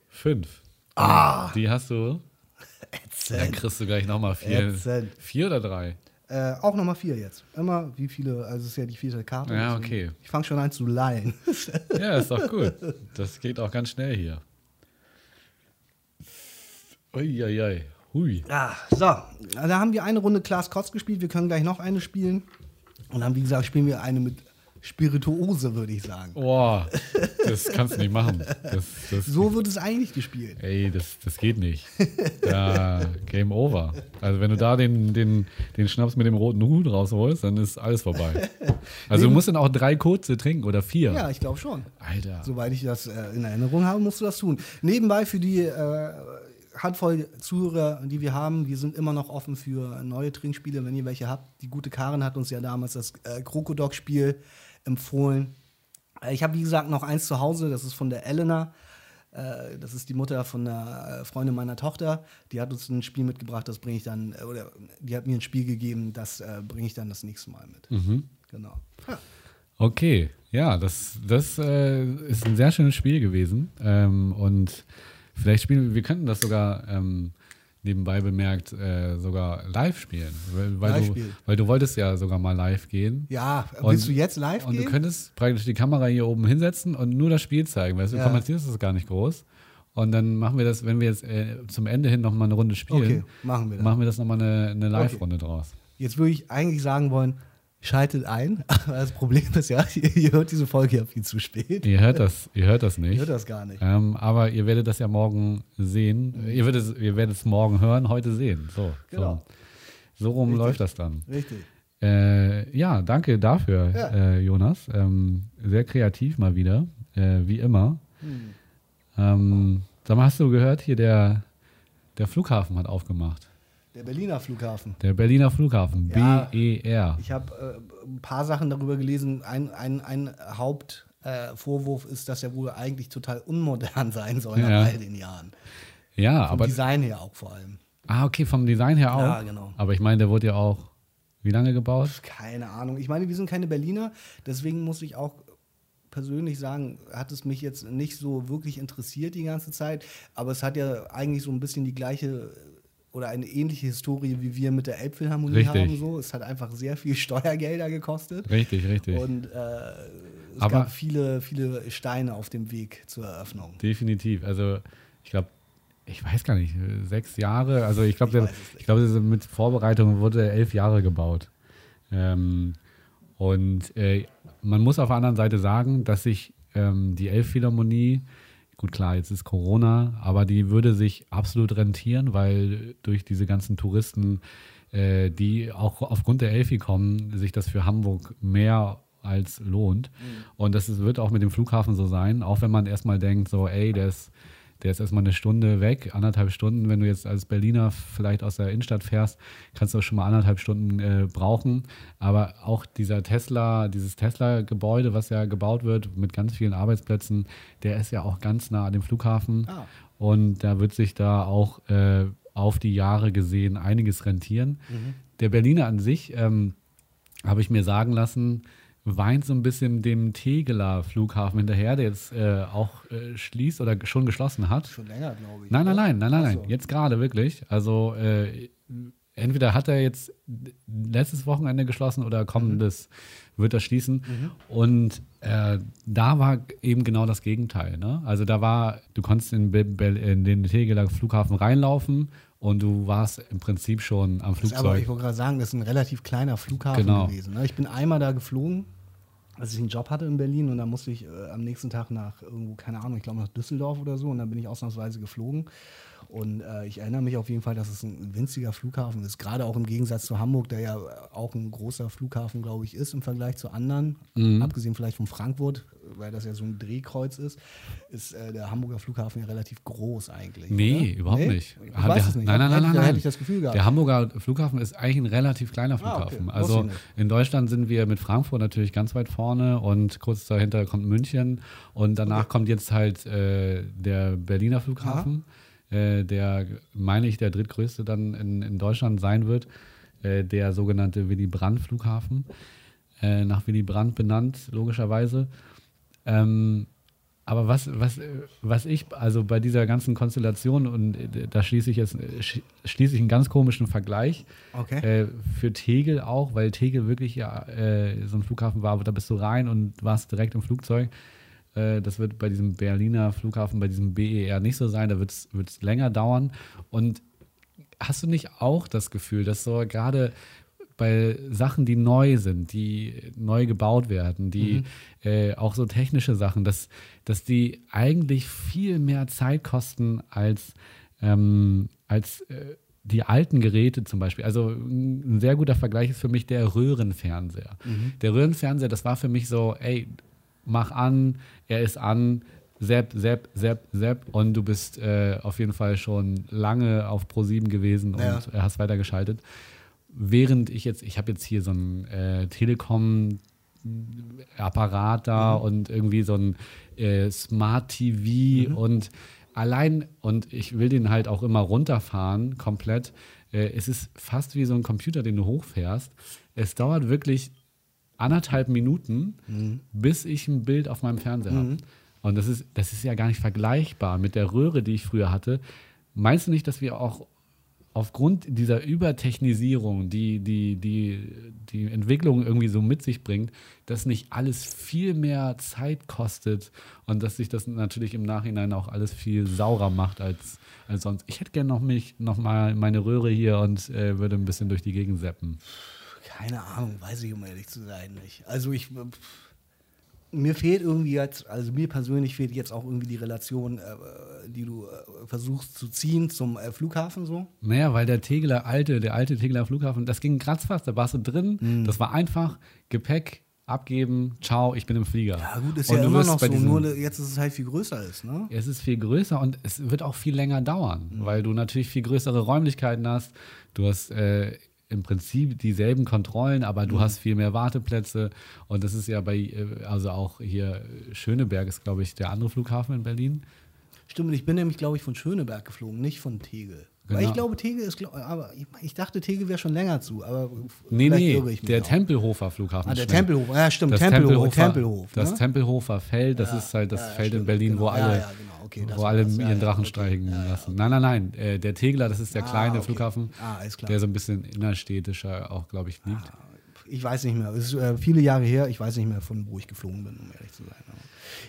5. Ah! Die hast du. Dann kriegst du gleich nochmal vier. Ätzend. Vier oder drei? Äh, auch nochmal vier jetzt. Immer wie viele, also es ist ja die vierte Karte. Ja, okay. Ich fange schon an zu lallen. Ja, ist doch gut. Das geht auch ganz schnell hier. Uiuiui. Hui. Ja, so. Da haben wir eine Runde Klaas Kotz gespielt. Wir können gleich noch eine spielen. Und dann, wie gesagt, spielen wir eine mit Spirituose, würde ich sagen. Boah, das kannst du nicht machen. Das, das, So wird es eigentlich gespielt. Ey, das, das geht nicht. Da, Game over. Also wenn du da den, den, den Schnaps mit dem roten Hut rausholst, dann ist alles vorbei. Also du musst dann auch drei kurze trinken oder vier. Ja, ich glaube schon. Alter. Soweit ich das äh, in Erinnerung habe, musst du das tun. Nebenbei für die äh, Handvoll Zuhörer, die wir haben, wir sind immer noch offen für neue Trinkspiele, wenn ihr welche habt. Die gute Karin hat uns ja damals das äh, Krokodok-Spiel empfohlen. Äh, ich habe, wie gesagt, noch eins zu Hause, das ist von der Elena. Äh, Das ist die Mutter von einer äh, Freundin meiner Tochter. Die hat uns ein Spiel mitgebracht, das bringe ich dann, oder die hat mir ein Spiel gegeben, das bringe ich dann das nächste Mal mit. Genau. Ja. Okay, ja, das, das äh, ist ein sehr schönes Spiel gewesen. Ähm, und vielleicht spielen wir, wir könnten das sogar ähm, nebenbei bemerkt äh, sogar live spielen. Weil, weil, Live du, spielen. weil du wolltest ja sogar mal live gehen. Ja, Und- willst du jetzt live Und gehen? du könntest praktisch die Kamera hier oben hinsetzen und nur das Spiel zeigen. Weißt du, Ja. kommentierst das gar nicht groß. Und dann machen wir das, wenn wir jetzt äh, zum Ende hin nochmal eine Runde spielen, Okay, machen wir das. machen wir das nochmal eine, eine Live-Runde draus. Jetzt würde ich eigentlich sagen wollen, schaltet ein. Aber das Problem ist ja, ihr, ihr hört diese Folge ja viel zu spät. Ihr hört das, ihr hört das Ihr nicht. hört das gar nicht. Ähm, aber ihr werdet das ja morgen sehen. Ihr werdet, es, ihr werdet es morgen hören, heute sehen. So, Genau. so. so rum Richtig. läuft das dann. Richtig. Äh, ja, danke dafür, Ja. äh, Jonas. Ähm, sehr kreativ mal wieder, äh, wie immer. Hm. Ähm, sag mal, hast du gehört, hier der, der Flughafen hat aufgemacht. Der Berliner Flughafen. Der Berliner Flughafen, Ja. BER. Ich habe äh, ein paar Sachen darüber gelesen. Ein, ein, ein Hauptvorwurf äh, ist, dass er wohl eigentlich total unmodern sein soll Ja. nach all den Jahren. Ja, Vom aber. Design her auch vor allem. Ah, okay, vom Design her auch. Ja, genau. Aber ich meine, der wurde ja auch. Wie lange gebaut? Keine Ahnung. Ich meine, wir sind keine Berliner, deswegen muss ich auch persönlich sagen, hat es mich jetzt nicht so wirklich interessiert die ganze Zeit, aber es hat ja eigentlich so ein bisschen die gleiche oder eine ähnliche Historie, wie wir mit der Elbphilharmonie Richtig. haben. So. Es hat einfach sehr viel Steuergelder gekostet Richtig, richtig. und äh, es Aber- gab viele, viele Steine auf dem Weg zur Eröffnung. Definitiv. Also, ich glaube, ich weiß gar nicht, sechs Jahre. Also, ich glaube, Ich glaube, mit Vorbereitung wurde elf Jahre gebaut. Ähm, und äh, man muss auf der anderen Seite sagen, dass sich ähm, die Elbphilharmonie, gut klar, jetzt ist Corona, aber die würde sich absolut rentieren, weil durch diese ganzen Touristen, äh, die auch aufgrund der Elfi kommen, sich das für Hamburg mehr als lohnt. Und das ist, wird auch mit dem Flughafen so sein, auch wenn man erstmal denkt, so, ey, der ist, der ist erstmal eine Stunde weg, anderthalb Stunden. Wenn du jetzt als Berliner vielleicht aus der Innenstadt fährst, kannst du auch schon mal anderthalb Stunden äh, brauchen. Aber auch dieser Tesla, dieses Tesla-Gebäude, was ja gebaut wird mit ganz vielen Arbeitsplätzen, der ist ja auch ganz nah an dem Flughafen. Ah. Und da wird sich da auch äh, auf die Jahre gesehen einiges rentieren. Der Berliner an sich, ähm, habe ich mir sagen lassen, weint so ein bisschen dem Tegeler Flughafen hinterher, der jetzt äh, auch äh, schließt oder schon geschlossen hat. Schon länger, glaube ich. Nein, nein, nein, nein, nein, nein. so. Jetzt gerade wirklich. Also äh, entweder hat er jetzt letztes Wochenende geschlossen oder kommendes wird er schließen. Und äh, da war eben genau das Gegenteil. Ne? Also da war, du konntest in, in den Tegeler Flughafen reinlaufen und du warst im Prinzip schon am ist aber, Flugzeug. ich wollte gerade sagen, das ist ein relativ kleiner Flughafen Genau. gewesen. Ne? Ich bin einmal da geflogen, als ich einen Job hatte in Berlin und da musste ich äh, am nächsten Tag nach irgendwo, keine Ahnung, ich glaube nach Düsseldorf oder so und dann bin ich ausnahmsweise geflogen. Und äh, ich erinnere mich auf jeden Fall, dass es ein winziger Flughafen ist. Gerade auch im Gegensatz zu Hamburg, der ja auch ein großer Flughafen, glaube ich, ist im Vergleich zu anderen. Mhm. Abgesehen vielleicht von Frankfurt, weil das ja so ein Drehkreuz ist, ist äh, der Hamburger Flughafen ja relativ groß eigentlich. Nee, oder? überhaupt nee? nicht. Ich weiß der, es nicht. Nein, nein, nein, nein. Da hätte ich das Gefühl gehabt. Der Hamburger Flughafen ist eigentlich ein relativ kleiner Flughafen. Ah, okay. Also in Deutschland sind wir mit Frankfurt natürlich ganz weit vorne und kurz dahinter kommt München und danach okay. kommt jetzt halt äh, der Berliner Flughafen. Aha der, meine ich, der drittgrößte dann in, in Deutschland sein wird, äh, der sogenannte Willy Brandt Flughafen, äh, nach Willy Brandt benannt, logischerweise. Ähm, aber was, was, was ich, also bei dieser ganzen Konstellation, und äh, da schließe ich jetzt schließe ich einen ganz komischen Vergleich okay. äh, für Tegel auch, weil Tegel wirklich ja äh, so ein Flughafen war, da bist du rein und warst direkt im Flugzeug. Äh, das wird bei diesem Berliner Flughafen, bei diesem BER nicht so sein. Da wird es länger dauern. Und hast du nicht auch das Gefühl, dass so gerade bei Sachen, die neu sind, die neu gebaut werden, die mhm. äh, auch so technische Sachen, dass, dass die eigentlich viel mehr Zeit kosten als, ähm, als äh, die alten Geräte zum Beispiel. Also ein sehr guter Vergleich ist für mich der Röhrenfernseher. Mhm. Der Röhrenfernseher, das war für mich so, ey, mach an, er ist an, Sepp, Sepp, Sepp, Sepp und du bist äh, auf jeden Fall schon lange auf Pro7 gewesen ja. und hast weitergeschaltet. Während ich jetzt, ich habe jetzt hier so einen äh, Telekom-Apparat da mhm. und irgendwie so ein äh, Smart TV mhm. und allein, und ich will den halt auch immer runterfahren, komplett. Äh, es ist fast wie so ein Computer, den du hochfährst. Es dauert wirklich anderthalb Minuten, mhm. bis ich ein Bild auf meinem Fernseher mhm. habe. Und das ist, das ist ja gar nicht vergleichbar mit der Röhre, die ich früher hatte. Meinst du nicht, dass wir auch aufgrund dieser Übertechnisierung, die die, die die Entwicklung irgendwie so mit sich bringt, dass nicht alles viel mehr Zeit kostet und dass sich das natürlich im Nachhinein auch alles viel saurer macht als, als sonst. Ich hätte gerne noch mich noch mal meine Röhre hier und äh, würde ein bisschen durch die Gegend seppen. Keine Ahnung, weiß ich, um ehrlich zu sein, nicht. Also ich. Mir fehlt irgendwie jetzt, also mir persönlich fehlt jetzt auch irgendwie die Relation, äh, die du äh, versuchst zu ziehen zum äh, Flughafen so. Naja, weil der Tegeler alte, der alte Tegeler Flughafen, das ging kratzfast, da warst du drin, mhm. das war einfach, Gepäck, abgeben, ciao, ich bin im Flieger. Ja, gut, ist und ja immer noch so, nur jetzt ist es halt viel größer ist, ne? Es ist viel größer und es wird auch viel länger dauern, mhm. weil du natürlich viel größere Räumlichkeiten hast. Du hast äh, im Prinzip dieselben Kontrollen, aber du mhm. hast viel mehr Warteplätze. Und das ist ja bei, äh, also auch hier Schöneberg ist, glaube ich, der andere Flughafen in Berlin. Stimmt, ich bin nämlich, glaube ich, von Schöneberg geflogen, nicht von Tegel. Genau. Weil ich glaube, Tegel ist, aber ich dachte, Tegel wäre schon länger zu, aber nee, nee, der auch. Tempelhofer Flughafen. Ah, der Tempelhofer, ja stimmt, das Tempelhofer, Tempelhof, das ne? Tempelhofer Feld, das ja, ist halt das ja, Feld stimmt, in Berlin, genau. wo alle, ja, genau. okay, wo alle ihren Drachen okay. steigen lassen. Nein, nein, nein, äh, der Tegler, das ist der ah, kleine okay. Flughafen, ah, der so ein bisschen innerstädtischer auch, glaube ich, liegt. Ah, ich weiß nicht mehr, es ist äh, viele Jahre her, ich weiß nicht mehr, von wo ich geflogen bin, um ehrlich zu sein.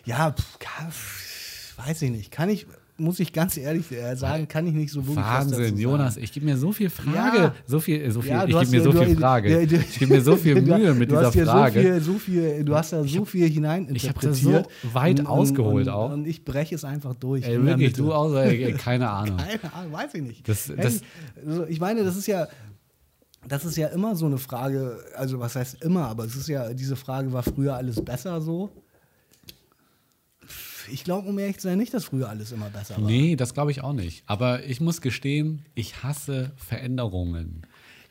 Ja, pff, weiß ich nicht, kann ich muss ich ganz ehrlich äh, sagen, kann ich nicht so wirklich Wahnsinn, Jonas, ich gebe mir so viel Frage, ja. so viel, so viel, ja, ich gebe mir so viel Frage. Du, ich gebe mir so viel Mühe mit dieser Frage. So viel, so viel, du hast da so hab, viel hineininterpretiert. Ich habe so weit und, ausgeholt und, auch. Und ich breche es einfach durch. Ey, wirklich, du auch, ey, keine Ahnung. keine Ahnung, weiß ich nicht. Das, das, also, ich meine, das ist ja, das ist ja immer so eine Frage, also was heißt immer, aber es ist ja, diese Frage, war früher alles besser so? Ich glaube, um ehrlich zu sein, nicht, dass früher alles immer besser war. Nee, das glaube ich auch nicht. Aber ich muss gestehen, ich hasse Veränderungen.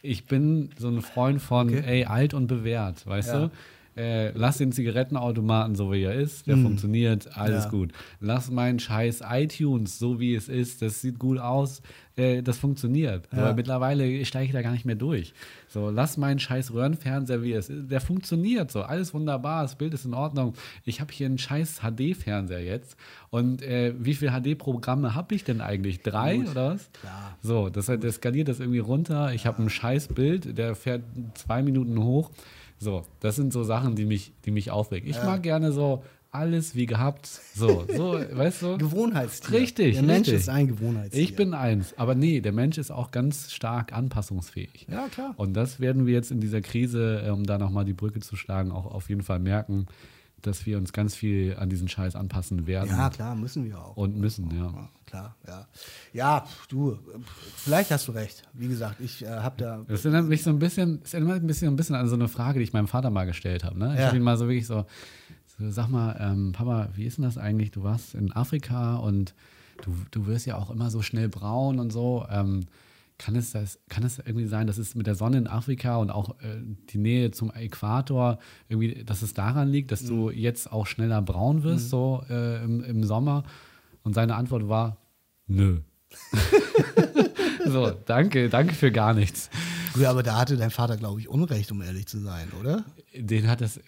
Ich bin so ein Freund von, okay. ey, alt und bewährt, weißt ja. du? Äh, lass den Zigarettenautomaten so wie er ist, der mm. funktioniert, alles ja. gut. Lass meinen scheiß iTunes so wie es ist, das sieht gut aus, äh, das funktioniert. Ja. Aber mittlerweile steige ich da gar nicht mehr durch. So, lass meinen scheiß Röhrenfernseher, wie es ist. Der funktioniert so. Alles wunderbar, das Bild ist in Ordnung. Ich habe hier einen scheiß HD-Fernseher jetzt. Und äh, wie viele HD-Programme habe ich denn eigentlich? Drei Gut. oder was? Klar. So, das, der skaliert das irgendwie runter. Ich habe ein scheiß Bild, der fährt zwei Minuten hoch. So, das sind so Sachen, die mich, die mich aufregen. Ich ja. mag gerne so alles wie gehabt. So, so, weißt du? Gewohnheitstier. Richtig. Der Mensch richtig. ist ein Gewohnheitstier. Ich bin eins. Aber nee, der Mensch ist auch ganz stark anpassungsfähig. Ja, klar. Und das werden wir jetzt in dieser Krise, um da nochmal die Brücke zu schlagen, auch auf jeden Fall merken, dass wir uns ganz viel an diesen Scheiß anpassen werden. Ja, klar, müssen wir auch. Und müssen, ja. ja klar, ja. Ja, du, vielleicht hast du recht. Wie gesagt, ich äh, habe da. Das erinnert mich so ein bisschen, es erinnert mich ein bisschen, ein bisschen an so eine Frage, die ich meinem Vater mal gestellt habe. Ne? Ich Ja. habe ihn mal so wirklich so, so sag mal, ähm, Papa, wie ist denn das eigentlich? Du warst in Afrika und du, du wirst ja auch immer so schnell braun und so. Ähm, kann es, das, kann es irgendwie sein, dass es mit der Sonne in Afrika und auch äh, die Nähe zum Äquator irgendwie, dass es daran liegt, dass du jetzt auch schneller braun wirst, so äh, im, im Sommer? Und seine Antwort war, nö. so, danke, danke für gar nichts. Ja, aber da hatte dein Vater, glaube ich, Unrecht, um ehrlich zu sein, oder? Den hat das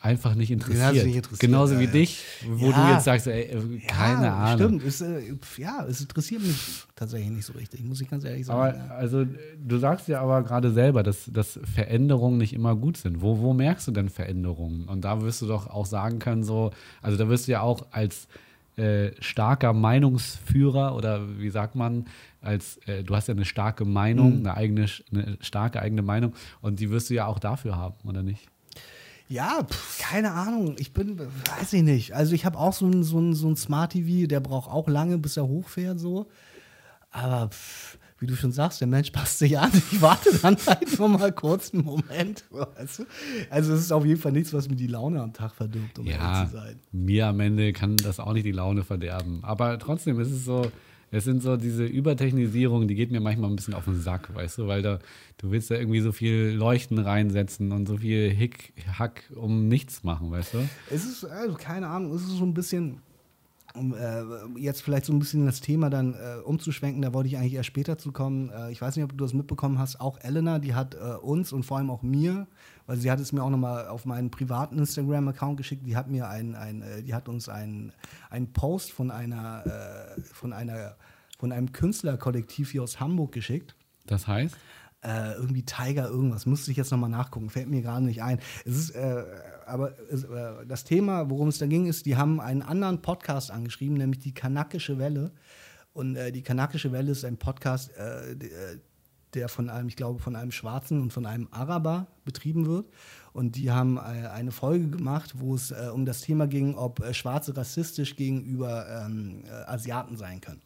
einfach nicht interessiert. hat es nicht interessiert, Genauso ja, wie ja. dich, wo Ja. du jetzt sagst, ey, äh, keine Ahnung. Stimmt, es, äh, ja, es interessiert mich tatsächlich nicht so richtig, muss ich ganz ehrlich sagen. Aber also du sagst ja aber gerade selber, dass, dass Veränderungen nicht immer gut sind. Wo, wo merkst du denn Veränderungen? Und da wirst du doch auch sagen können, so, also da wirst du ja auch als äh, starker Meinungsführer oder wie sagt man, als äh, du hast ja eine starke Meinung, eine eigene, eine starke eigene Meinung und die wirst du ja auch dafür haben, oder nicht? Ja, pf, keine Ahnung. Ich bin, weiß ich nicht. Also ich habe auch so ein, so ein, so ein Smart TV, der braucht auch lange, bis er hochfährt, so. Aber pf, wie du schon sagst, der Mensch passt sich an. Ich warte dann halt nur mal kurz einen Moment. Weißt du? Also es ist auf jeden Fall nichts, was mir die Laune am Tag verdirbt, um Ja, ehrlich zu sein. mir am Ende kann das auch nicht die Laune verderben. Aber trotzdem ist es so, es sind so diese Übertechnisierung, die geht mir manchmal ein bisschen auf den Sack, weißt du, weil da, du willst da irgendwie so viel Leuchten reinsetzen und so viel Hick, Hack um nichts machen, weißt du? Es ist, also keine Ahnung, es ist so ein bisschen, um äh, jetzt vielleicht so ein bisschen das Thema dann äh, umzuschwenken, da wollte ich eigentlich erst später zu kommen. Äh, ich weiß nicht, ob du das mitbekommen hast, auch Elena, die hat äh, uns und vor allem auch mir, weil sie hat es mir auch nochmal auf meinen privaten Instagram-Account geschickt, die hat mir ein, ein äh, die hat uns einen Post von einer, äh, von einer, von einem Künstlerkollektiv hier aus Hamburg geschickt Das heißt? Äh, irgendwie Tiger irgendwas. Müsste ich jetzt nochmal nachgucken, fällt mir gerade nicht ein. Es ist, äh, aber es, äh, das Thema, worum es da ging, ist, die haben einen anderen Podcast angeschrieben, nämlich die Kanakische Welle. Und äh, die Kanakische Welle ist ein Podcast, äh, äh, der von einem, ich glaube, von einem Schwarzen und von einem Araber betrieben wird. Und die haben eine Folge gemacht, wo es um das Thema ging, ob Schwarze rassistisch gegenüber ähm, äh, Asiaten sein können.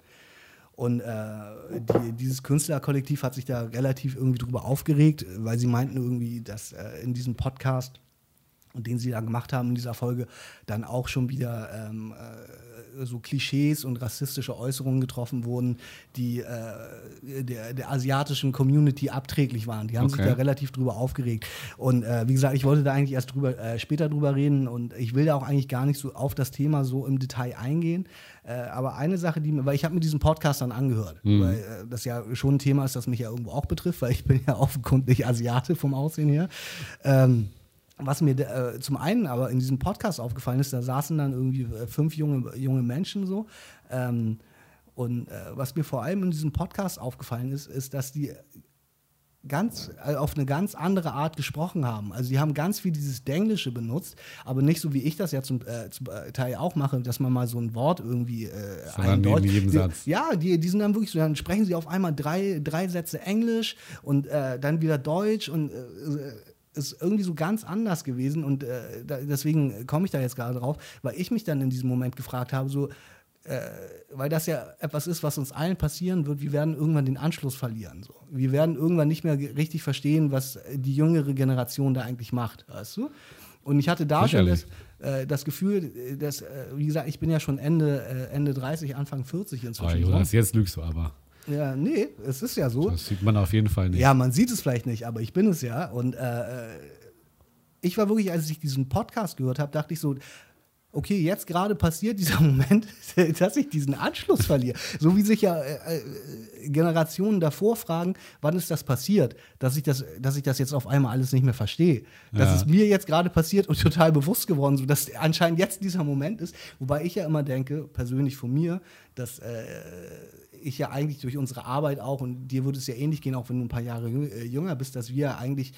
Und äh, die, dieses Künstlerkollektiv hat sich da relativ irgendwie drüber aufgeregt, weil sie meinten irgendwie, dass äh, in diesem Podcast, den sie da gemacht haben in dieser Folge, dann auch schon wieder ähm, äh, so Klischees und rassistische Äußerungen getroffen wurden, die äh, der, der asiatischen Community abträglich waren. Die haben sich Okay. da relativ drüber aufgeregt. Und äh, wie gesagt, ich wollte da eigentlich erst drüber, äh, später drüber reden und ich will da auch eigentlich gar nicht so auf das Thema so im Detail eingehen. Äh, aber eine Sache, die mir, weil ich habe mir diesen Podcast dann angehört, weil äh, das ja schon ein Thema ist, das mich ja irgendwo auch betrifft, weil ich bin ja offenkundig Asiate vom Aussehen her. Ähm, was mir äh, zum einen aber in diesem Podcast aufgefallen ist, da saßen dann irgendwie äh, fünf junge, junge Menschen so. Ähm, und äh, was mir vor allem in diesem Podcast aufgefallen ist, ist, dass die ganz äh, auf eine ganz andere Art gesprochen haben. Also die haben ganz viel dieses Denglische benutzt, aber nicht so wie ich das ja zum, äh, zum äh, Teil auch mache, dass man mal so ein Wort irgendwie äh, eindeutet. jedem Die- Satz. Ja, die, die sind dann wirklich so, dann sprechen sie auf einmal drei, drei Sätze Englisch und äh, dann wieder Deutsch und äh, ist irgendwie so ganz anders gewesen und äh, da, deswegen komme ich da jetzt gerade drauf, weil ich mich dann in diesem Moment gefragt habe, so, äh, weil das ja etwas ist, was uns allen passieren wird, wir werden irgendwann den Anschluss verlieren. So. Wir werden irgendwann nicht mehr richtig verstehen, was die jüngere Generation da eigentlich macht, weißt du? Und ich hatte da schon das, äh, das Gefühl, äh, dass, äh, wie gesagt, ich bin ja schon Ende, äh, Ende 30, Anfang 40 Oh, inzwischen. so. Jonas, jetzt lügst du aber. Ja, nee, es ist ja so. Das sieht man auf jeden Fall nicht. Ja, man sieht es vielleicht nicht, aber ich bin es ja. Und äh, äh, ich war wirklich, als ich diesen Podcast gehört habe, dachte ich so, okay, jetzt gerade passiert dieser Moment, dass ich diesen Anschluss verliere. So wie sich ja äh, äh, Generationen davor fragen, wann ist das passiert, dass ich das, dass ich das jetzt auf einmal alles nicht mehr verstehe. Das Ja. ist mir jetzt gerade passiert und total bewusst geworden, so dass anscheinend jetzt dieser Moment ist, wobei ich ja immer denke, persönlich von mir, dass äh, ich ja eigentlich durch unsere Arbeit auch, und dir würde es ja ähnlich gehen, auch wenn du ein paar Jahre äh, jünger bist, dass wir eigentlich,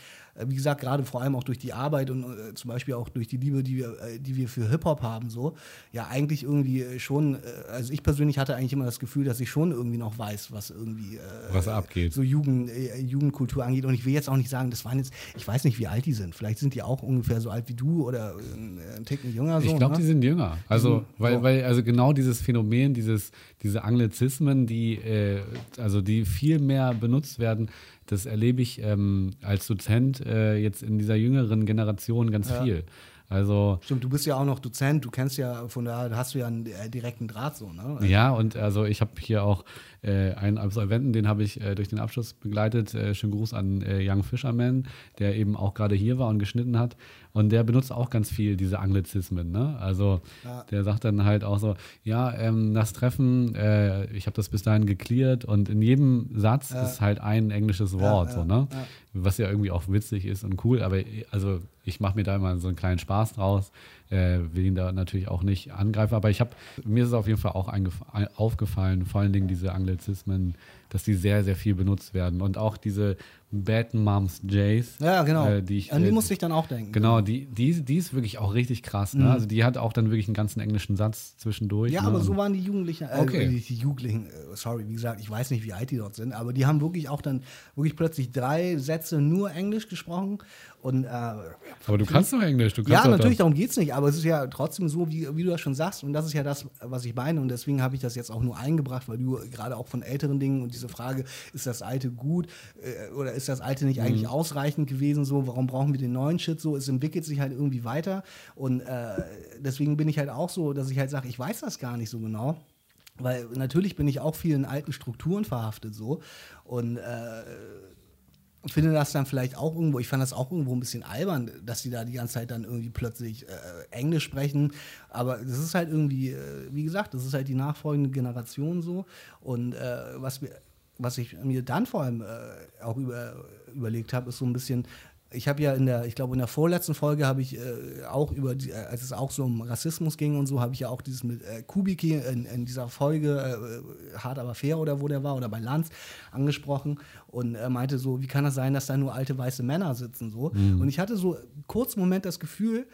wie gesagt, gerade vor allem auch durch die Arbeit und äh, zum Beispiel auch durch die Liebe, die wir, äh, die wir für Hip-Hop haben, so, ja eigentlich irgendwie schon, also ich persönlich hatte eigentlich immer das Gefühl, dass ich schon irgendwie noch weiß, was irgendwie was abgeht. so Jugend, Jugendkultur angeht. Und ich will jetzt auch nicht sagen, das waren jetzt, ich weiß nicht, wie alt die sind. Vielleicht sind die auch ungefähr so alt wie du oder ein Ticken jünger. So, ich glaube, ne? die sind jünger. Also, weil, so. weil, also genau dieses Phänomen, dieses, diese Anglizismen, die, äh, also die viel mehr benutzt werden, das erlebe ich ähm, als Dozent äh, jetzt in dieser jüngeren Generation ganz ja. viel. Also Stimmt, du bist ja auch noch Dozent, du kennst ja, von da hast du ja einen äh, direkten Draht so, ne? Also ja, und also ich habe hier auch äh, einen Absolventen, den habe ich äh, durch den Abschluss begleitet. Äh, schönen Gruß an äh, Young Fisherman, der eben auch gerade hier war und geschnitten hat. Und der benutzt auch ganz viel diese Anglizismen. Ne? Also ja. der sagt dann halt auch so, ja, ähm, das Treffen, äh, ich habe das bis dahin geklärt und in jedem Satz ja. ist halt ein englisches Wort, ja, so, ne? was ja irgendwie auch witzig ist und cool, aber also ich mache mir da immer so einen kleinen Spaß draus, äh, will ihn da natürlich auch nicht angreifen, aber ich habe, mir ist es auf jeden Fall auch aufgefallen, vor allen Dingen diese Anglizismen, dass die sehr, sehr viel benutzt werden und auch diese Bad Moms Jays. Ja, genau. Äh, die ich, An die äh, musste ich dann auch denken. Genau, die, die, die ist wirklich auch richtig krass. Ne? Mhm. Also die hat auch dann wirklich einen ganzen englischen Satz zwischendurch. Ja, ne? aber so waren die Jugendlichen, äh, okay. die, die, Jugendlichen, äh, sorry, wie gesagt, ich weiß nicht, wie alt die dort sind, aber die haben wirklich auch dann wirklich plötzlich drei Sätze nur Englisch gesprochen. Und, äh, aber du kannst doch Englisch. Du kannst ja, natürlich, darum geht es nicht. Aber es ist ja trotzdem so, wie, wie du das schon sagst. Und das ist ja das, was ich meine. Und deswegen habe ich das jetzt auch nur eingebracht, weil du gerade auch von älteren Dingen und diese Frage, ist das Alte gut äh, oder ist das Alte nicht eigentlich mhm. ausreichend gewesen. So, warum brauchen wir den neuen Shit? So, es entwickelt sich halt irgendwie weiter. Und äh, deswegen bin ich halt auch so, dass ich halt sage, ich weiß das gar nicht so genau. Weil natürlich bin ich auch vielen alten Strukturen verhaftet so. Und äh, finde das dann vielleicht auch irgendwo, ich fand das auch irgendwo ein bisschen albern, dass die da die ganze Zeit dann irgendwie plötzlich äh, Englisch sprechen. Aber das ist halt irgendwie, äh, wie gesagt, das ist halt die nachfolgende Generation so. Und äh, was wir was ich mir dann vor allem äh, auch über, überlegt habe, ist so ein bisschen, ich habe ja in der, ich glaube in der vorletzten Folge habe ich äh, auch über, die, äh, als es auch so um Rassismus ging und so, habe ich ja auch dieses mit äh, Kubiki in, in, dieser Folge, äh, hart aber fair oder wo der war, oder bei Lanz angesprochen und er meinte so, wie kann das sein, dass da nur alte weiße Männer sitzen so? Mhm. Und ich hatte so kurz Moment das Gefühl,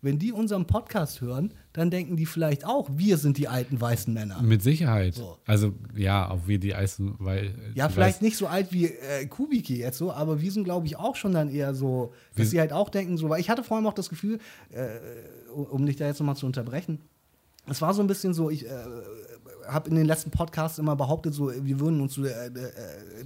wenn die unseren Podcast hören, dann denken die vielleicht auch, wir sind die alten weißen Männer. Mit Sicherheit. So. Also ja, auch wir die alten weil Ja, vielleicht nicht so alt wie äh, Kubiki jetzt so, aber wir sind, glaube ich, auch schon dann eher so, dass sie halt auch denken, so, weil ich hatte vor allem auch das Gefühl, äh, um dich da jetzt nochmal zu unterbrechen, es war so ein bisschen so, ich äh, habe in den letzten Podcasts immer behauptet, so, wir würden uns so, äh, äh,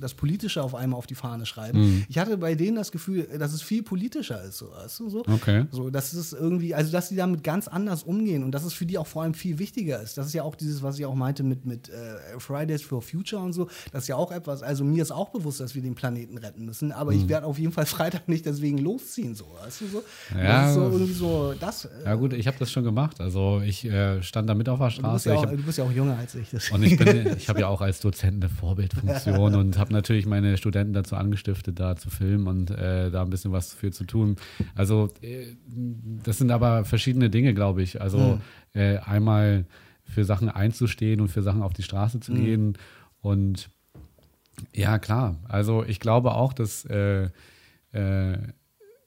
das Politische auf einmal auf die Fahne schreiben. Mhm. Ich hatte bei denen das Gefühl, dass es viel politischer ist. So, weißt du, so? Okay. So, dass es irgendwie, also dass sie damit ganz anders umgehen und dass es für die auch vor allem viel wichtiger ist. Das ist ja auch dieses, was ich auch meinte mit, mit äh, Fridays for Future und so. Das ist ja auch etwas, also mir ist auch bewusst, dass wir den Planeten retten müssen, aber mhm. ich werde auf jeden Fall Freitag nicht deswegen losziehen, so, weißt du so? Ja, das ist so irgendwie so, das. Äh, ja, gut, ich habe das schon gemacht. Also ich äh, stand da mit auf der Straße. Du bist, ja auch, bist ja auch jünger als ich. Und ich, bin, ich habe ja auch als Dozent eine Vorbildfunktion und habe natürlich meine Studenten dazu angestiftet, da zu filmen und äh, da ein bisschen was für zu tun. Also äh, das sind aber verschiedene Dinge, glaube ich. Also mhm. äh, einmal für Sachen einzustehen und für Sachen auf die Straße zu mhm. gehen und ja, klar. Also ich glaube auch, dass äh, äh,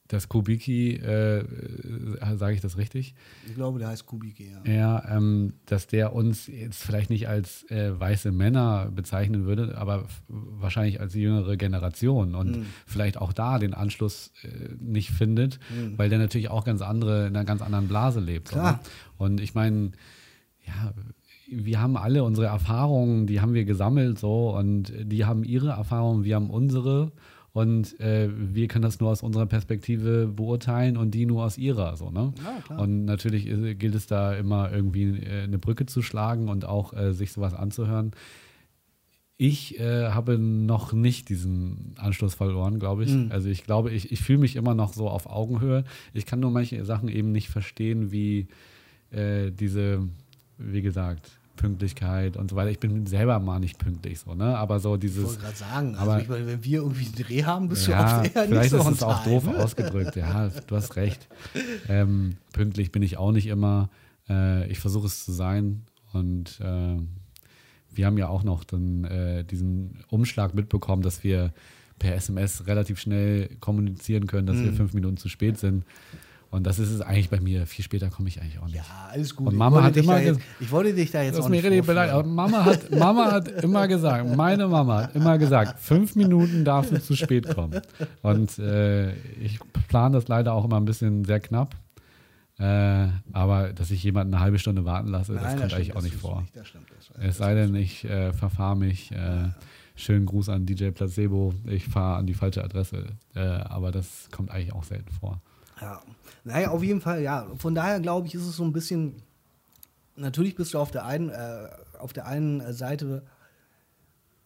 dass Kubiki, äh, äh sage ich das richtig? Ich glaube, der heißt Kubiki, ja. Ja, ähm, dass der uns jetzt vielleicht nicht als äh, weiße Männer bezeichnen würde, aber wahrscheinlich als jüngere Generation und mhm. vielleicht auch da den Anschluss äh, nicht findet, mhm. weil der natürlich auch ganz andere, in einer ganz anderen Blase lebt. Klar. Und ich meine, ja, wir haben alle unsere Erfahrungen, die haben wir gesammelt so und die haben ihre Erfahrungen, wir haben unsere und äh, wir können das nur aus unserer Perspektive beurteilen und die nur aus ihrer. So, ne? Ja, und natürlich gilt es da immer irgendwie äh, eine Brücke zu schlagen und auch äh, sich sowas anzuhören. Ich äh, habe noch nicht diesen Anschluss verloren, glaube ich. Mhm. Also ich glaube, ich, ich fühle mich immer noch so auf Augenhöhe. Ich kann nur manche Sachen eben nicht verstehen, wie äh, diese, wie gesagt, Pünktlichkeit und so weiter. Ich bin selber mal nicht pünktlich so, ne? Aber so dieses. Ich wollte gerade sagen, also ich meine, wenn wir irgendwie einen Dreh haben, bist ja, du oft eher vielleicht nicht so ist es auch doof ausgedrückt. Ja, du hast recht. Ähm, pünktlich bin ich auch nicht immer. Äh, ich versuche es zu sein und äh, wir haben ja auch noch dann äh, diesen Umschlag mitbekommen, dass wir per SMS relativ schnell kommunizieren können, dass wir Mhm. fünf Minuten zu spät sind. Und das ist es eigentlich bei mir. Viel später komme ich eigentlich auch nicht. Ja, alles gut. Und Ich Mama wollte hat dich immer da jetzt, Ich wollte dich da jetzt Das auch mir nicht richtig beleidigt. Mama hat, Mama hat immer gesagt, meine Mama hat immer gesagt, fünf Minuten darfst du zu spät kommen. Und äh, ich plane das leider auch immer ein bisschen sehr knapp. Äh, aber dass ich jemanden eine halbe Stunde warten lasse, das Nein, kommt stimmt, eigentlich auch das nicht vor. nicht, das stimmt, das- Es sei denn, ich äh, verfahre mich. Äh, schönen Gruß an DJ Placebo. Ich fahre an die falsche Adresse. Äh, aber das kommt eigentlich auch selten vor. Ja, naja, auf jeden Fall, ja. Von daher glaube ich, ist es so ein bisschen. Natürlich bist du auf der einen, äh, auf der einen äh, Seite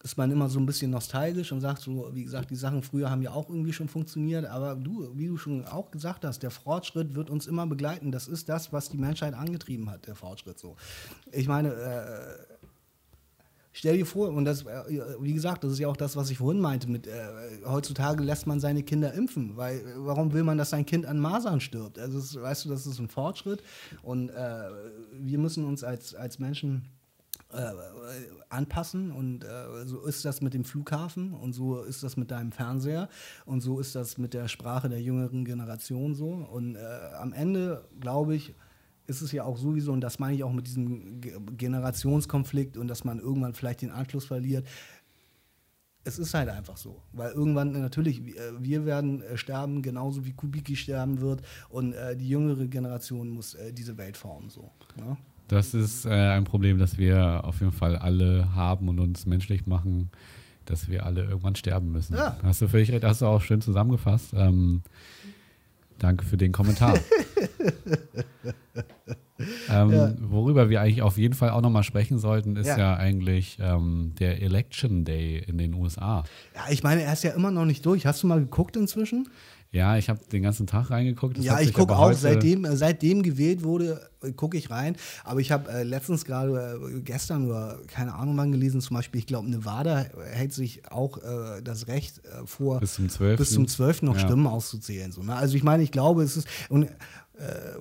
ist man immer so ein bisschen nostalgisch und sagt so, wie gesagt, die Sachen früher haben ja auch irgendwie schon funktioniert, aber du, wie du schon auch gesagt hast, der Fortschritt wird uns immer begleiten. Das ist das, was die Menschheit angetrieben hat, der Fortschritt so. Ich meine, äh, Stell dir vor, und das, äh, wie gesagt, das ist ja auch das, was ich vorhin meinte, mit äh, heutzutage lässt man seine Kinder impfen, weil äh, warum will man, dass sein Kind an Masern stirbt? Also, das, weißt du, das ist ein Fortschritt und äh, wir müssen uns als, als Menschen äh, anpassen und äh, so ist das mit dem Flughafen und so ist das mit deinem Fernseher und so ist das mit der Sprache der jüngeren Generation so und am Ende glaube ich ist es ja auch sowieso und das meine ich auch mit diesem Ge- Generationskonflikt und dass man irgendwann vielleicht den Anschluss verliert es ist halt einfach so, weil irgendwann äh, natürlich äh, wir werden äh, sterben, genauso wie Kubicki sterben wird und die jüngere Generation muss diese Welt formen so. Ne? Das ist äh, ein Problem, das wir auf jeden Fall alle haben und uns menschlich machen, dass wir alle irgendwann sterben müssen. Ja. Hast du völlig recht, hast du auch schön zusammengefasst. Ähm, danke für den Kommentar. ähm, Ja. Worüber wir eigentlich auf jeden Fall auch nochmal sprechen sollten, ist Ja. ja, eigentlich ähm, der Election Day in den USA. Ja, ich meine, er ist ja immer noch nicht durch. Hast du mal geguckt inzwischen? Ja, ich habe den ganzen Tag reingeguckt. Das ja, ich gucke auch. Seitdem, äh, seitdem gewählt wurde, äh, gucke ich rein. Aber ich habe äh, letztens gerade äh, gestern oder keine Ahnung wann gelesen, zum Beispiel, ich glaube, Nevada hält sich auch äh, das Recht äh, vor, Bis zum 12. bis zum 12. noch Ja. Stimmen auszuzählen. So, ne? Also ich meine, ich glaube, es ist. Und,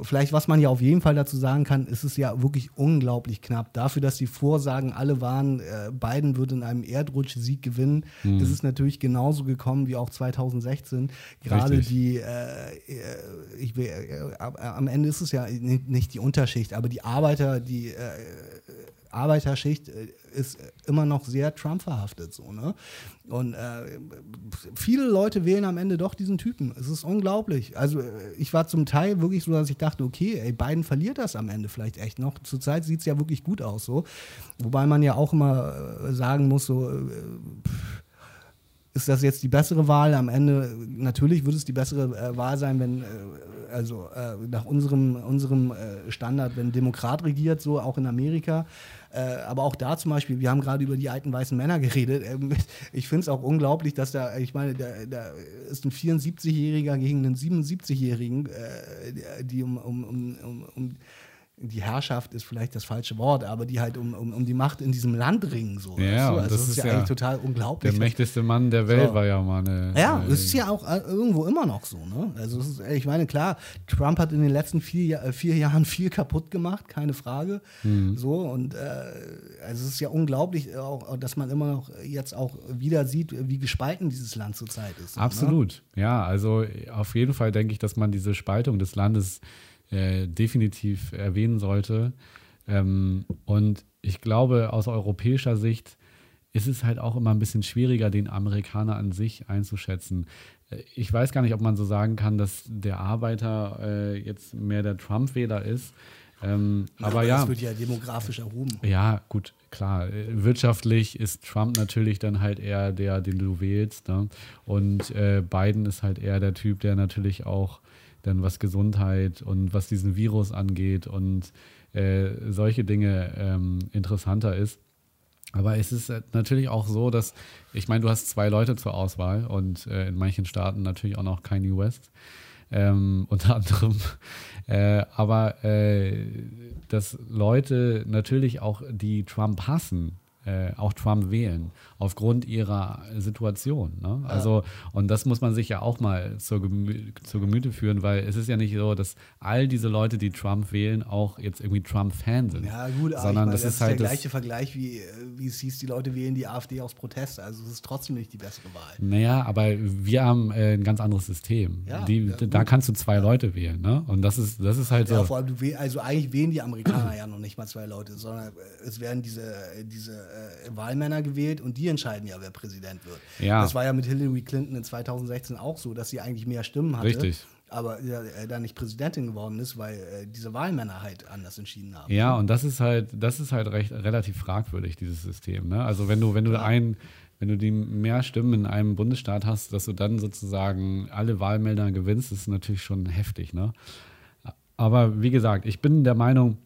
Vielleicht, was man ja auf jeden Fall dazu sagen kann, ist es ja wirklich unglaublich knapp. Dafür, dass die Vorsagen alle waren, äh, Biden würde in einem Erdrutsch-Sieg gewinnen, Mhm. ist es natürlich genauso gekommen wie auch 2016. Gerade Richtig. die, äh, äh, ich will, äh, am Ende ist es ja ni- nicht die Unterschicht, aber die Arbeiter, die äh, Arbeiterschicht äh, ist immer noch sehr Trump verhaftet. So, ne? Und äh, viele Leute wählen am Ende doch diesen Typen. Es ist unglaublich. Also äh, ich war zum Teil wirklich so, dass ich dachte, okay, ey, Biden verliert das am Ende vielleicht echt noch. Zurzeit sieht es ja wirklich gut aus so. Wobei man ja auch immer äh, sagen muss, so, äh, pff, ist das jetzt die bessere Wahl? Am Ende, natürlich wird es die bessere äh, Wahl sein, wenn, äh, also äh, nach unserem, unserem äh, Standard, wenn Demokrat regiert, so auch in Amerika. Äh, aber auch da zum Beispiel, wir haben gerade über die alten weißen Männer geredet. Ähm, ich finde es auch unglaublich, dass da, ich meine, da, da ist ein 74-Jähriger gegen einen 77-Jährigen, äh, die um, um, um, um, um die Herrschaft ist vielleicht das falsche Wort, aber die halt um, um, um die Macht in diesem Land ringen. So, Ja, weißt du? also das das ist ja, ja eigentlich total unglaublich. Der mächtigste Mann der Welt So. war ja mal eine. Ja, es ist ja auch äh, irgendwo immer noch so. Ne? Also ist, ich meine, klar, Trump hat in den letzten vier, äh, vier Jahren viel kaputt gemacht, keine Frage. Mhm. So und äh, also es ist ja unglaublich, auch, dass man immer noch jetzt auch wieder sieht, wie gespalten dieses Land zurzeit ist. Ne? Absolut, ja. Also auf jeden Fall denke ich, dass man diese Spaltung des Landes äh, definitiv erwähnen sollte. Ähm, und ich glaube, aus europäischer Sicht ist es halt auch immer ein bisschen schwieriger, den Amerikaner an sich einzuschätzen. Äh, Ich weiß gar nicht, ob man so sagen kann, dass der Arbeiter äh, jetzt mehr der Trump-Wähler ist. Ähm, Ne? aber ja. Das wird ja demografisch erhoben. Ja, gut, klar. Äh, Wirtschaftlich ist Trump natürlich dann halt eher der, den du wählst. Ne? Und äh, Biden ist halt eher der Typ, der natürlich auch dann was Gesundheit und was diesen Virus angeht und äh, solche Dinge ähm, interessanter ist. Aber es ist äh, natürlich auch so, dass, ich meine, du hast zwei Leute zur Auswahl und äh, in manchen Staaten natürlich auch noch Kanye West, ähm, unter anderem. Äh, aber äh, dass Leute natürlich auch, die Trump hassen, äh, auch Trump wählen, aufgrund ihrer Situation. Ne? Also, und das muss man sich ja auch mal zur, Gemü zur Gemüte führen, weil es ist ja nicht so, dass all diese Leute, die Trump wählen, auch jetzt irgendwie Trump-Fan sind. Ja, gut, aber sondern meine, das, das, ist halt der gleiche Vergleich, wie, äh, wie es hieß, die Leute wählen die AfD aus Protest. Also es ist trotzdem nicht die bessere Wahl. Naja, aber wir haben äh, ein ganz anderes System. Ja, die, ja, da kannst du zwei Leute wählen, ne? Und das ist, das ist halt Ja, so. vor allem, du also eigentlich wählen die Amerikaner ja noch nicht mal zwei Leute, sondern äh, es werden diese, diese äh, Wahlmänner gewählt und die entscheiden ja, wer Präsident wird. Ja. Das war ja mit Hillary Clinton in 2016 auch so, dass sie eigentlich mehr Stimmen hatte. Richtig. Aber ja, äh, dann nicht Präsidentin geworden ist, weil äh, diese Wahlmänner halt anders entschieden haben. Ja, und das ist halt, das ist halt recht, relativ fragwürdig, dieses System. Ne? Also wenn du, wenn du ein, wenn du die mehr Stimmen in einem Bundesstaat hast, dass du dann sozusagen alle Wahlmelder gewinnst, ist natürlich schon heftig. Ne? Aber wie gesagt, ich bin der Meinung,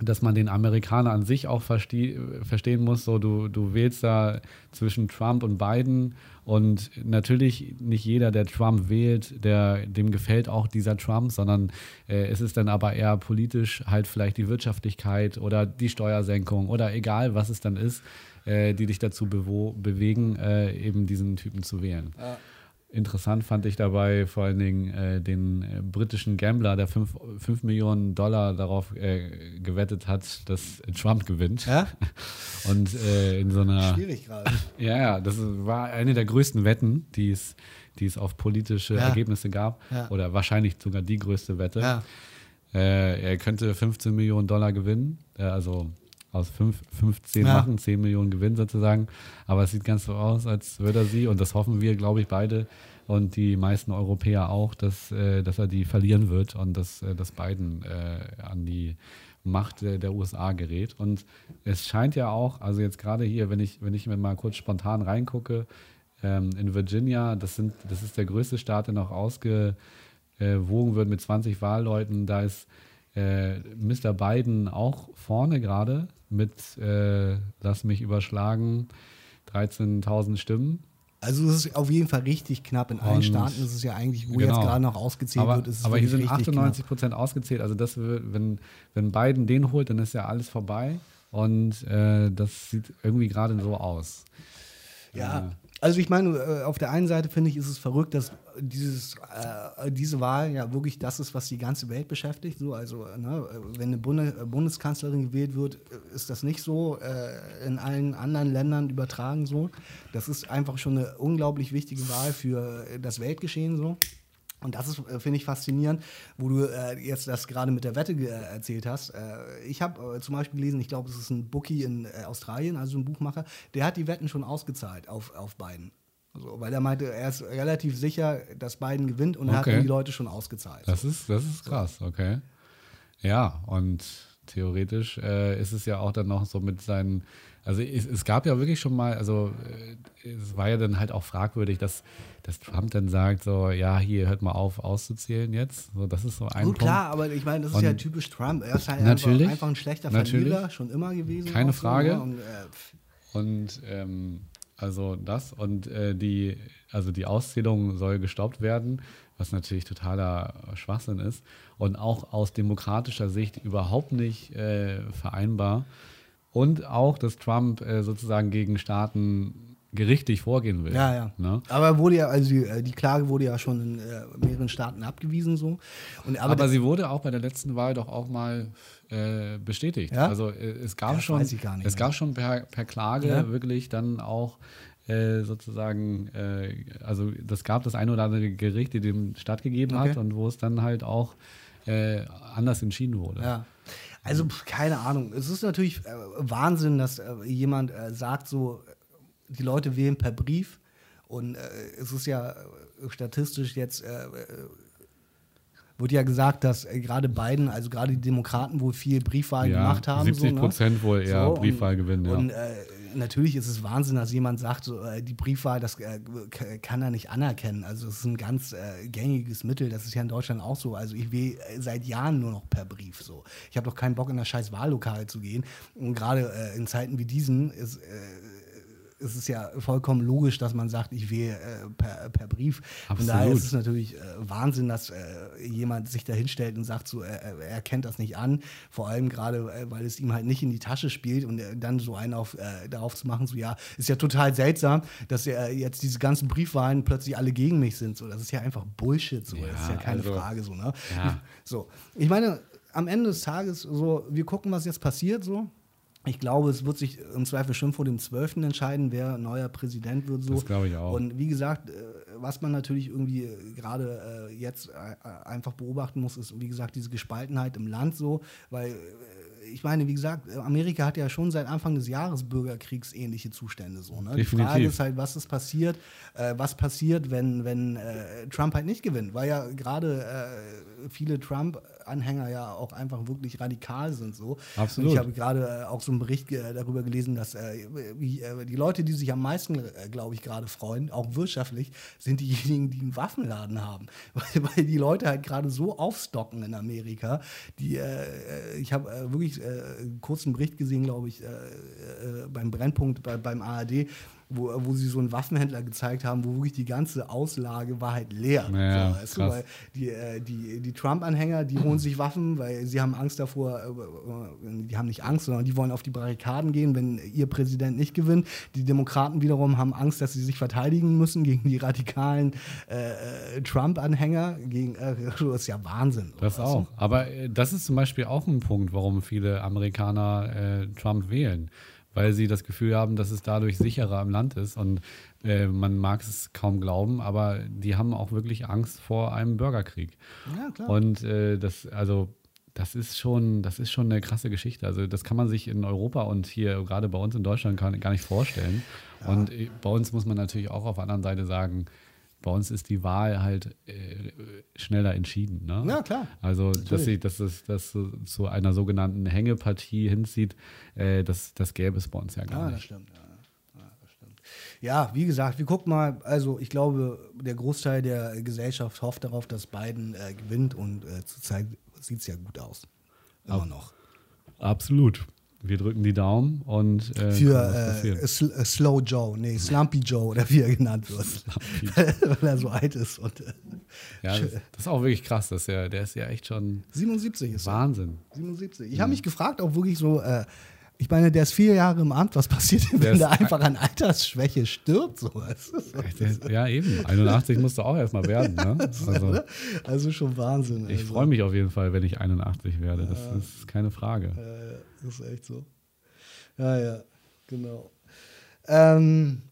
dass man den Amerikaner an sich auch verste verstehen muss. So, du, du wählst da zwischen Trump und Biden und natürlich nicht jeder, der Trump wählt, der, dem gefällt auch dieser Trump, sondern äh, es ist dann aber eher politisch halt vielleicht die Wirtschaftlichkeit oder die Steuersenkung oder egal, was es dann ist, äh, die dich dazu bewegen, äh, eben diesen Typen zu wählen. Interessant fand ich dabei vor allen Dingen äh, den äh, britischen Gambler, der 5 Millionen Dollar darauf äh, gewettet hat, dass Trump gewinnt. Ja? Und äh, in so einer. Schwierig gerade. Ja, ja, das war eine der größten Wetten, die es, die es auf politische Ja. Ergebnisse gab. Ja. Oder wahrscheinlich sogar die größte Wette. Äh, er könnte 15 Millionen Dollar gewinnen, äh, also aus 5, 15 Ja. machen, 10 Millionen Gewinn sozusagen. Aber es sieht ganz so aus, als würde er sie, und das hoffen wir, glaube ich, beide und die meisten Europäer auch, dass, äh, dass er die verlieren wird und dass, äh, dass Biden äh, an die Macht der, der USA gerät. Und es scheint ja auch, also jetzt gerade hier, wenn ich, wenn ich mir mal kurz spontan reingucke, ähm, in Virginia, das, sind, das ist der größte Staat, der noch ausgewogen wird mit 20 Wahlleuten. Da ist äh, Mr. Biden auch vorne gerade mit, äh, lass mich überschlagen, 13.000 Stimmen. Also es ist auf jeden Fall richtig knapp. In allen Und- Staaten ist es ja eigentlich, wo Genau. jetzt gerade noch ausgezählt Aber, wird, ist es aber hier sind richtig 98 Prozent ausgezählt. Also das, wird- wenn, wenn Biden den holt, dann ist ja alles vorbei. Und äh, das sieht irgendwie gerade so aus. Ja, also ich meine, äh, auf der einen Seite finde ich, ist es verrückt, dass dieses, äh, diese Wahl ja wirklich das ist, was die ganze Welt beschäftigt. So, also ne, wenn eine Bunde, äh, Bundeskanzlerin gewählt wird, ist das nicht so äh, in allen anderen Ländern übertragen so. Das ist einfach schon eine unglaublich wichtige Wahl für das Weltgeschehen so. Und das ist, äh, finde ich, faszinierend, wo du äh, jetzt das gerade mit der Wette äh, erzählt hast. Äh, ich habe äh, zum Beispiel gelesen, ich glaube, es ist ein Bookie in äh, Australien, also ein Buchmacher, der hat die Wetten schon ausgezahlt auf, auf Biden. Also, weil er meinte, er ist relativ sicher, dass Biden gewinnt und er hat Okay. ihm die Leute schon ausgezahlt. Das ist, das ist krass, okay. Ja, und theoretisch ist es ja auch dann noch so mit seinen, also es, es gab ja wirklich schon mal, also äh, es war ja dann halt auch fragwürdig, dass, dass Trump dann sagt, so, ja, hier hört mal auf auszuzählen jetzt. So, das ist so ein Gut, Punkt. klar, aber ich meine, das ist Und- ja typisch Trump. Er ist halt Natürlich. einfach, ein schlechter Natürlich. Verlierer, schon immer gewesen. Keine so, Frage. ne? Und, äh, Und ähm, also das und äh, die, also die Auszählung soll gestoppt werden, was natürlich totaler Schwachsinn ist und auch aus demokratischer Sicht überhaupt nicht äh, vereinbar. Und auch, dass Trump äh, sozusagen gegen Staaten gerichtlich vorgehen will. Ja, ja. Ne? Aber wurde ja, also die, äh, die Klage wurde ja schon in äh, mehreren Staaten abgewiesen so. Und, aber Aber, sie wurde auch bei der letzten Wahl doch auch mal äh, bestätigt. Ja? Also äh, es gab Das schon, es mehr. gab schon per, per Klage Ja? wirklich dann auch äh, sozusagen, also das gab das ein oder andere Gericht, die dem stattgegeben hat Okay. und wo es dann halt auch anders entschieden wurde. Ja. Also keine Ahnung. Es ist natürlich äh, Wahnsinn, dass äh, jemand äh, sagt, so äh, die Leute wählen per Brief und äh, es ist ja äh, statistisch jetzt wird ja gesagt, dass gerade Biden, also gerade die Demokraten wohl viel Briefwahl Ja, gemacht haben. 70 so, ne? Prozent wohl eher und- Briefwahl gewinnen, ja. Und äh, natürlich ist es Wahnsinn, dass jemand sagt, so, äh, die Briefwahl, das äh, kann er nicht anerkennen. Also es ist ein ganz äh, gängiges Mittel. Das ist ja in Deutschland auch so. Also ich wähle äh, seit Jahren nur noch per Brief so. Ich habe doch keinen Bock in das scheiß Wahllokal zu gehen. Und gerade äh, in Zeiten wie diesen ist, äh, es ist ja vollkommen logisch, dass man sagt, ich wähle äh, per, per Brief. Absolut. Von daher ist es natürlich äh, Wahnsinn, dass äh, jemand sich da hinstellt und sagt, so, er, er kennt das nicht an. Vor allem gerade, äh, weil es ihm halt nicht in die Tasche spielt und äh, dann so einen auf, äh, darauf zu machen, so, ja, ist ja total seltsam, dass er jetzt diese ganzen Briefwahlen plötzlich alle gegen mich sind. So, das ist ja einfach Bullshit. So, ja, das ist ja keine also, Frage. So, ne? Ja. so, ich meine, am Ende des Tages, so, wir gucken, was jetzt passiert, so. Ich glaube, es wird sich im Zweifel schon vor dem 12. entscheiden, wer neuer Präsident wird. So. Das glaube ich auch. Und wie gesagt, äh, was man natürlich irgendwie äh, gerade äh, jetzt einfach beobachten muss, ist, wie gesagt, diese Gespaltenheit im Land so, weil ich meine, wie gesagt, Amerika hat ja schon seit Anfang des Jahres bürgerkriegsähnliche Zustände. So, ne? Die Frage ist halt, was ist passiert, äh, was passiert, wenn, wenn äh, Trump halt nicht gewinnt, weil ja gerade äh, viele Trump-Anhänger ja auch einfach wirklich radikal sind. So. Absolut. Und ich habe gerade äh, auch so einen Bericht äh, darüber gelesen, dass äh, wie, die Leute, die sich am meisten, glaube ich, gerade freuen, auch wirtschaftlich, sind diejenigen, die einen Waffenladen haben. Weil, weil die Leute halt gerade so aufstocken in Amerika. Die, ich habe wirklich einen kurzen Bericht gesehen, glaube ich, beim Brennpunkt bei, beim ARD, wo, wo sie so einen Waffenhändler gezeigt haben, wo wirklich die ganze Auslage war halt leer. Ja, so, weißt du, weil die, äh, die, die Trump-Anhänger, die holen sich Waffen, weil sie haben Angst davor, äh, die haben nicht Angst, sondern die wollen auf die Barrikaden gehen, wenn ihr Präsident nicht gewinnt. Die Demokraten wiederum haben Angst, dass sie sich verteidigen müssen gegen die radikalen äh, Trump-Anhänger. Gegen, äh, das ist ja Wahnsinn. Das auch. Aber das ist zum Beispiel auch ein Punkt, warum viele Amerikaner Trump wählen weil sie das Gefühl haben, dass es dadurch sicherer im Land ist. Und äh, man mag es kaum glauben, aber die haben auch wirklich Angst vor einem Bürgerkrieg. Ja, klar. Und äh, das, also das ist schon, das ist schon eine krasse Geschichte. Also das kann man sich in Europa und hier gerade bei uns in Deutschland gar nicht vorstellen. Ja. Und äh, bei uns muss man natürlich auch auf der anderen Seite sagen, bei uns ist die Wahl halt äh, schneller entschieden. Ne? Ja, klar. Also, dass, sie, dass es das zu einer sogenannten Hängepartie hinzieht, äh, das, das gäbe es bei uns ja gar ja, nicht. Das stimmt, ja. Ja, wie gesagt, wir gucken mal. Also, ich glaube, der Großteil der Gesellschaft hofft darauf, dass Biden äh, gewinnt und äh, zurzeit sieht es ja gut aus. Immer noch. Absolut. Wir drücken die Daumen und äh, für äh, äh, Slow Joe, nee, Slumpy Joe oder wie er genannt wird, weil er so alt ist. Und, äh, ja, das, das, ist auch wirklich krass, dass er, der ist ja echt schon 77 ist Wahnsinn. Er. 77. Ich habe mich gefragt, auch wirklich so äh, ich meine, der ist vier Jahre im Amt. Was passiert denn, wenn der einfach an Altersschwäche stirbt? So. Ja, eben. 81 musst du auch erstmal werden. Ne? Also, also, schon Wahnsinn. Ich also. freue mich auf jeden Fall, wenn ich 81 werde. Das ja. ist keine Frage. Ja, das ist echt so. Ja, ja, genau. Ähm,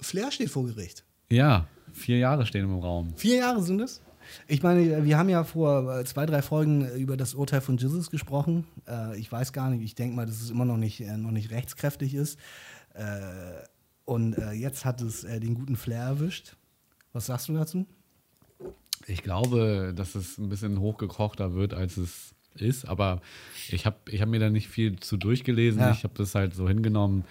Flair steht vor Gericht. Ja, vier Jahre stehen im Raum. Vier Jahre sind es? Ich meine, wir haben ja vor äh, zwei, drei Folgen über das Urteil von Jesus gesprochen. Äh, ich weiß gar nicht, ich denke mal, dass es immer noch nicht, äh, noch nicht rechtskräftig ist. und jetzt hat es den guten Flair erwischt. Was sagst du dazu? Ich glaube, dass es ein bisschen hochgekochter wird, als es ist, aber ich habe ich hab mir da nicht viel zu durchgelesen. Ja. Ich habe das halt so hingenommen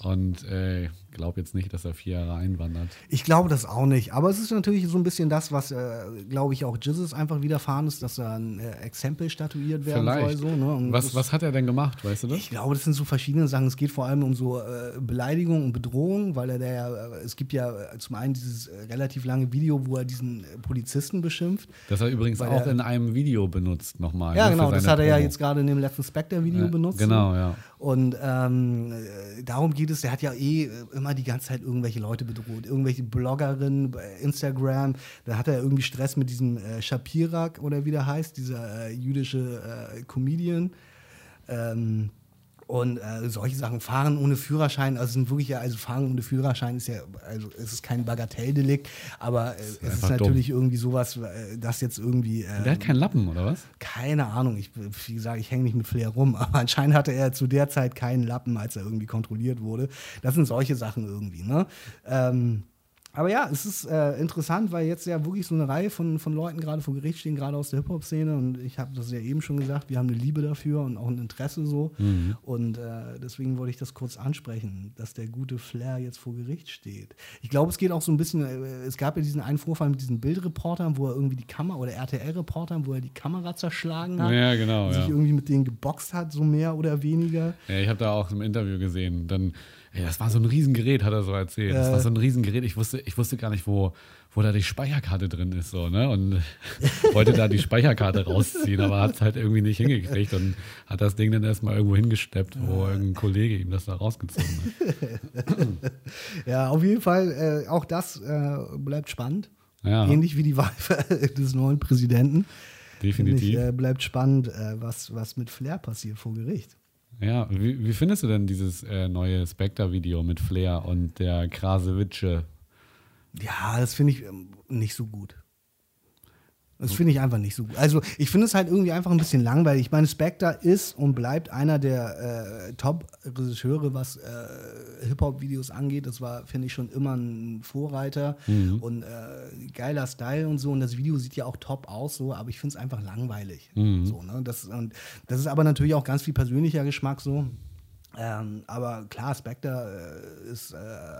und äh, glaube jetzt nicht, dass er vier Jahre einwandert. Ich glaube das auch nicht. Aber es ist natürlich so ein bisschen das, was, äh, glaube ich, auch Jesus einfach widerfahren ist, dass er ein äh, Exempel statuiert werden Vielleicht. soll. So, ne? was, was hat er denn gemacht, weißt du das? Ich glaube, das sind so verschiedene Sachen. Es geht vor allem um so äh, Beleidigung und Bedrohung, weil er der ja, äh, es gibt ja äh, zum einen dieses äh, relativ lange Video, wo er diesen Polizisten beschimpft. Das er übrigens auch er, in einem Video benutzt nochmal. Ja, ne, genau, das hat er Promo. ja jetzt gerade in dem letzten Spectre-Video benutzt. Genau, ja. Und ähm, darum geht es, der hat ja eh immer die ganze Zeit irgendwelche Leute bedroht, irgendwelche Bloggerinnen bei Instagram. Da hat er irgendwie Stress mit diesem äh, Shapirak oder wie der heißt, dieser äh, jüdische äh, Comedian. Ähm, und äh, solche Sachen, Fahren ohne Führerschein, also sind wirklich ja, also Fahren ohne Führerschein ist ja, also es ist kein Bagatelldelikt, aber äh, ist es ist natürlich dumm. irgendwie sowas, äh, das jetzt irgendwie. Äh, Der hat keinen Lappen, oder was? Keine Ahnung, ich, wie gesagt, ich hänge nicht mit Flair rum, aber anscheinend hatte er zu der Zeit keinen Lappen, als er irgendwie kontrolliert wurde. Das sind solche Sachen irgendwie, ne? Ähm, aber ja, es ist äh, interessant, weil jetzt ja wirklich so eine Reihe von, von Leuten gerade vor Gericht stehen, gerade aus der Hip-Hop-Szene. Und ich habe das ja eben schon gesagt, wir haben eine Liebe dafür und auch ein Interesse so. Mhm. Und äh, deswegen wollte ich das kurz ansprechen, dass der gute Flair jetzt vor Gericht steht. Ich glaube, es geht auch so ein bisschen, äh, es gab ja diesen einen Vorfall mit diesen Bildreportern, wo er irgendwie die Kamera, oder RTL-Reportern, wo er die Kamera zerschlagen hat. Ja, genau. Und ja. sich irgendwie mit denen geboxt hat, so mehr oder weniger. Ja, ich habe da auch im Interview gesehen. Dann Ey, das war so ein Riesengerät, hat er so erzählt. Äh, das war so ein Riesengerät. Ich wusste, ich wusste gar nicht, wo, wo da die Speicherkarte drin ist. So, ne? Und wollte da die Speicherkarte rausziehen, aber hat es halt irgendwie nicht hingekriegt und hat das Ding dann erstmal irgendwo hingesteppt, wo irgendein Kollege ihm das da rausgezogen hat. ja, auf jeden Fall, äh, auch das äh, bleibt spannend. Ja. Ähnlich wie die Wahl des neuen Präsidenten. Definitiv. Ich, äh, bleibt spannend, äh, was, was mit Flair passiert vor Gericht. Ja, wie, wie findest du denn dieses äh, neue Spectre-Video mit Flair und der Krasewitsche? Ja, das finde ich ähm, nicht so gut. Das finde ich einfach nicht so gut. Also ich finde es halt irgendwie einfach ein bisschen langweilig. Ich meine, Spectre ist und bleibt einer der äh, Top-Regisseure, was äh, Hip-Hop-Videos angeht. Das war, finde ich, schon immer ein Vorreiter mhm. und äh, geiler Style und so. Und das Video sieht ja auch top aus, so, aber ich finde es einfach langweilig. Mhm. So, ne? das, und das ist aber natürlich auch ganz viel persönlicher Geschmack so. Ähm, aber klar, Spectre äh, ist äh,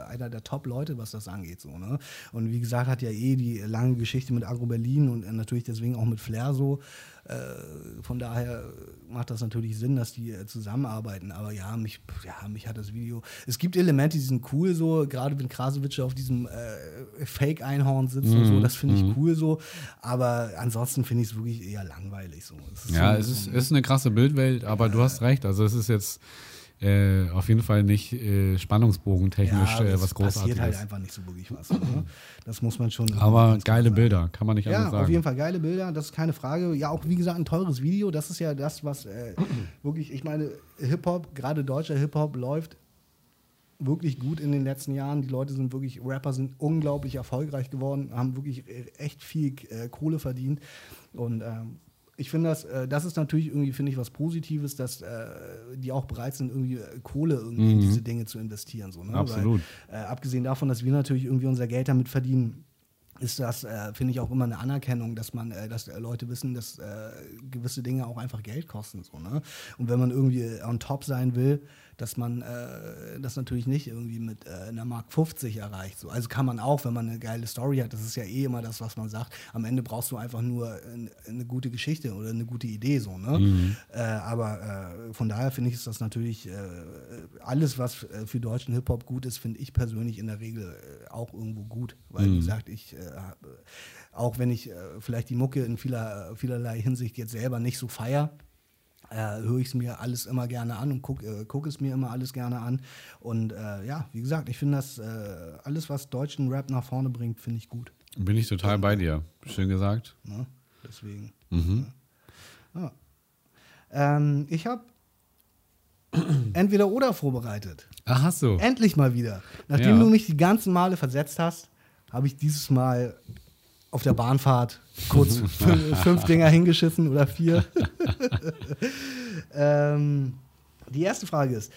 einer der Top-Leute, was das angeht. So, ne? Und wie gesagt, hat ja eh die lange Geschichte mit Agro Berlin und äh, natürlich deswegen auch mit Flair so. Äh, von daher macht das natürlich Sinn, dass die äh, zusammenarbeiten. Aber ja, mich, ja, mich hat das Video. Es gibt Elemente, die sind cool, so, gerade wenn Krasowitsch auf diesem äh, Fake-Einhorn sitzt mm, und so, mhm, das finde ich mm. cool so. Aber ansonsten finde ich es wirklich eher langweilig. So. ja, so, es ist, ist eine krasse Bildwelt, aber du hast recht. Also es ist jetzt äh, auf jeden Fall nicht äh, spannungsbogentechnisch ja, äh, was Großartiges. passiert halt einfach nicht so wirklich was. Ne? Das muss man schon. Aber geile Bilder, kann man nicht ja, anders sagen. Ja, auf jeden Fall geile Bilder, das ist keine Frage. Ja, auch wie gesagt, ein teures Video. Das ist ja das, was äh, wirklich, ich meine, Hip-Hop, gerade deutscher Hip-Hop läuft wirklich gut in den letzten Jahren. Die Leute sind wirklich, Rapper sind unglaublich erfolgreich geworden, haben wirklich äh, echt viel äh, Kohle verdient. Und ähm, ich finde das, äh, das ist natürlich irgendwie, finde ich, was Positives, dass äh, die auch bereit sind, irgendwie äh, Kohle irgendwie mhm. in diese Dinge zu investieren. So, ne? Absolut. Weil, äh, abgesehen davon, dass wir natürlich irgendwie unser Geld damit verdienen, ist das, äh, finde ich, auch immer eine Anerkennung, dass man, äh, dass Leute wissen, dass gewisse Dinge auch einfach Geld kosten. So, ne? Und wenn man irgendwie on top sein will, dass man äh, das natürlich nicht irgendwie mit äh, einer Mark 50 erreicht. So. Also kann man auch, wenn man eine geile Story hat, das ist ja eh immer das, was man sagt. Am Ende brauchst du einfach nur eine, eine gute Geschichte oder eine gute Idee. So, ne? Mhm. Äh, aber äh, von daher finde ich, ist das natürlich äh, alles, was äh, für deutschen Hip-Hop gut ist, finde ich persönlich in der Regel auch irgendwo gut. Weil, mhm. wie gesagt, ich auch wenn ich vielleicht die Mucke in vieler, vielerlei Hinsicht jetzt selber nicht so feier, äh, höre ich es mir alles immer gerne an und gucke äh, guck es mir immer alles gerne an. Und äh, ja, wie gesagt, ich finde das äh, alles, was deutschen Rap nach vorne bringt, finde ich gut. Bin ich total bei dir. Schön gesagt. Ja, deswegen. Mhm. Ja. Ähm, ich habe entweder oder vorbereitet. Ach, hast du? Endlich mal wieder. Nachdem du mich die ganzen Male versetzt hast, habe ich dieses Mal auf der Bahnfahrt kurz fünf Dinger hingeschissen oder vier. ähm, die erste Frage ist,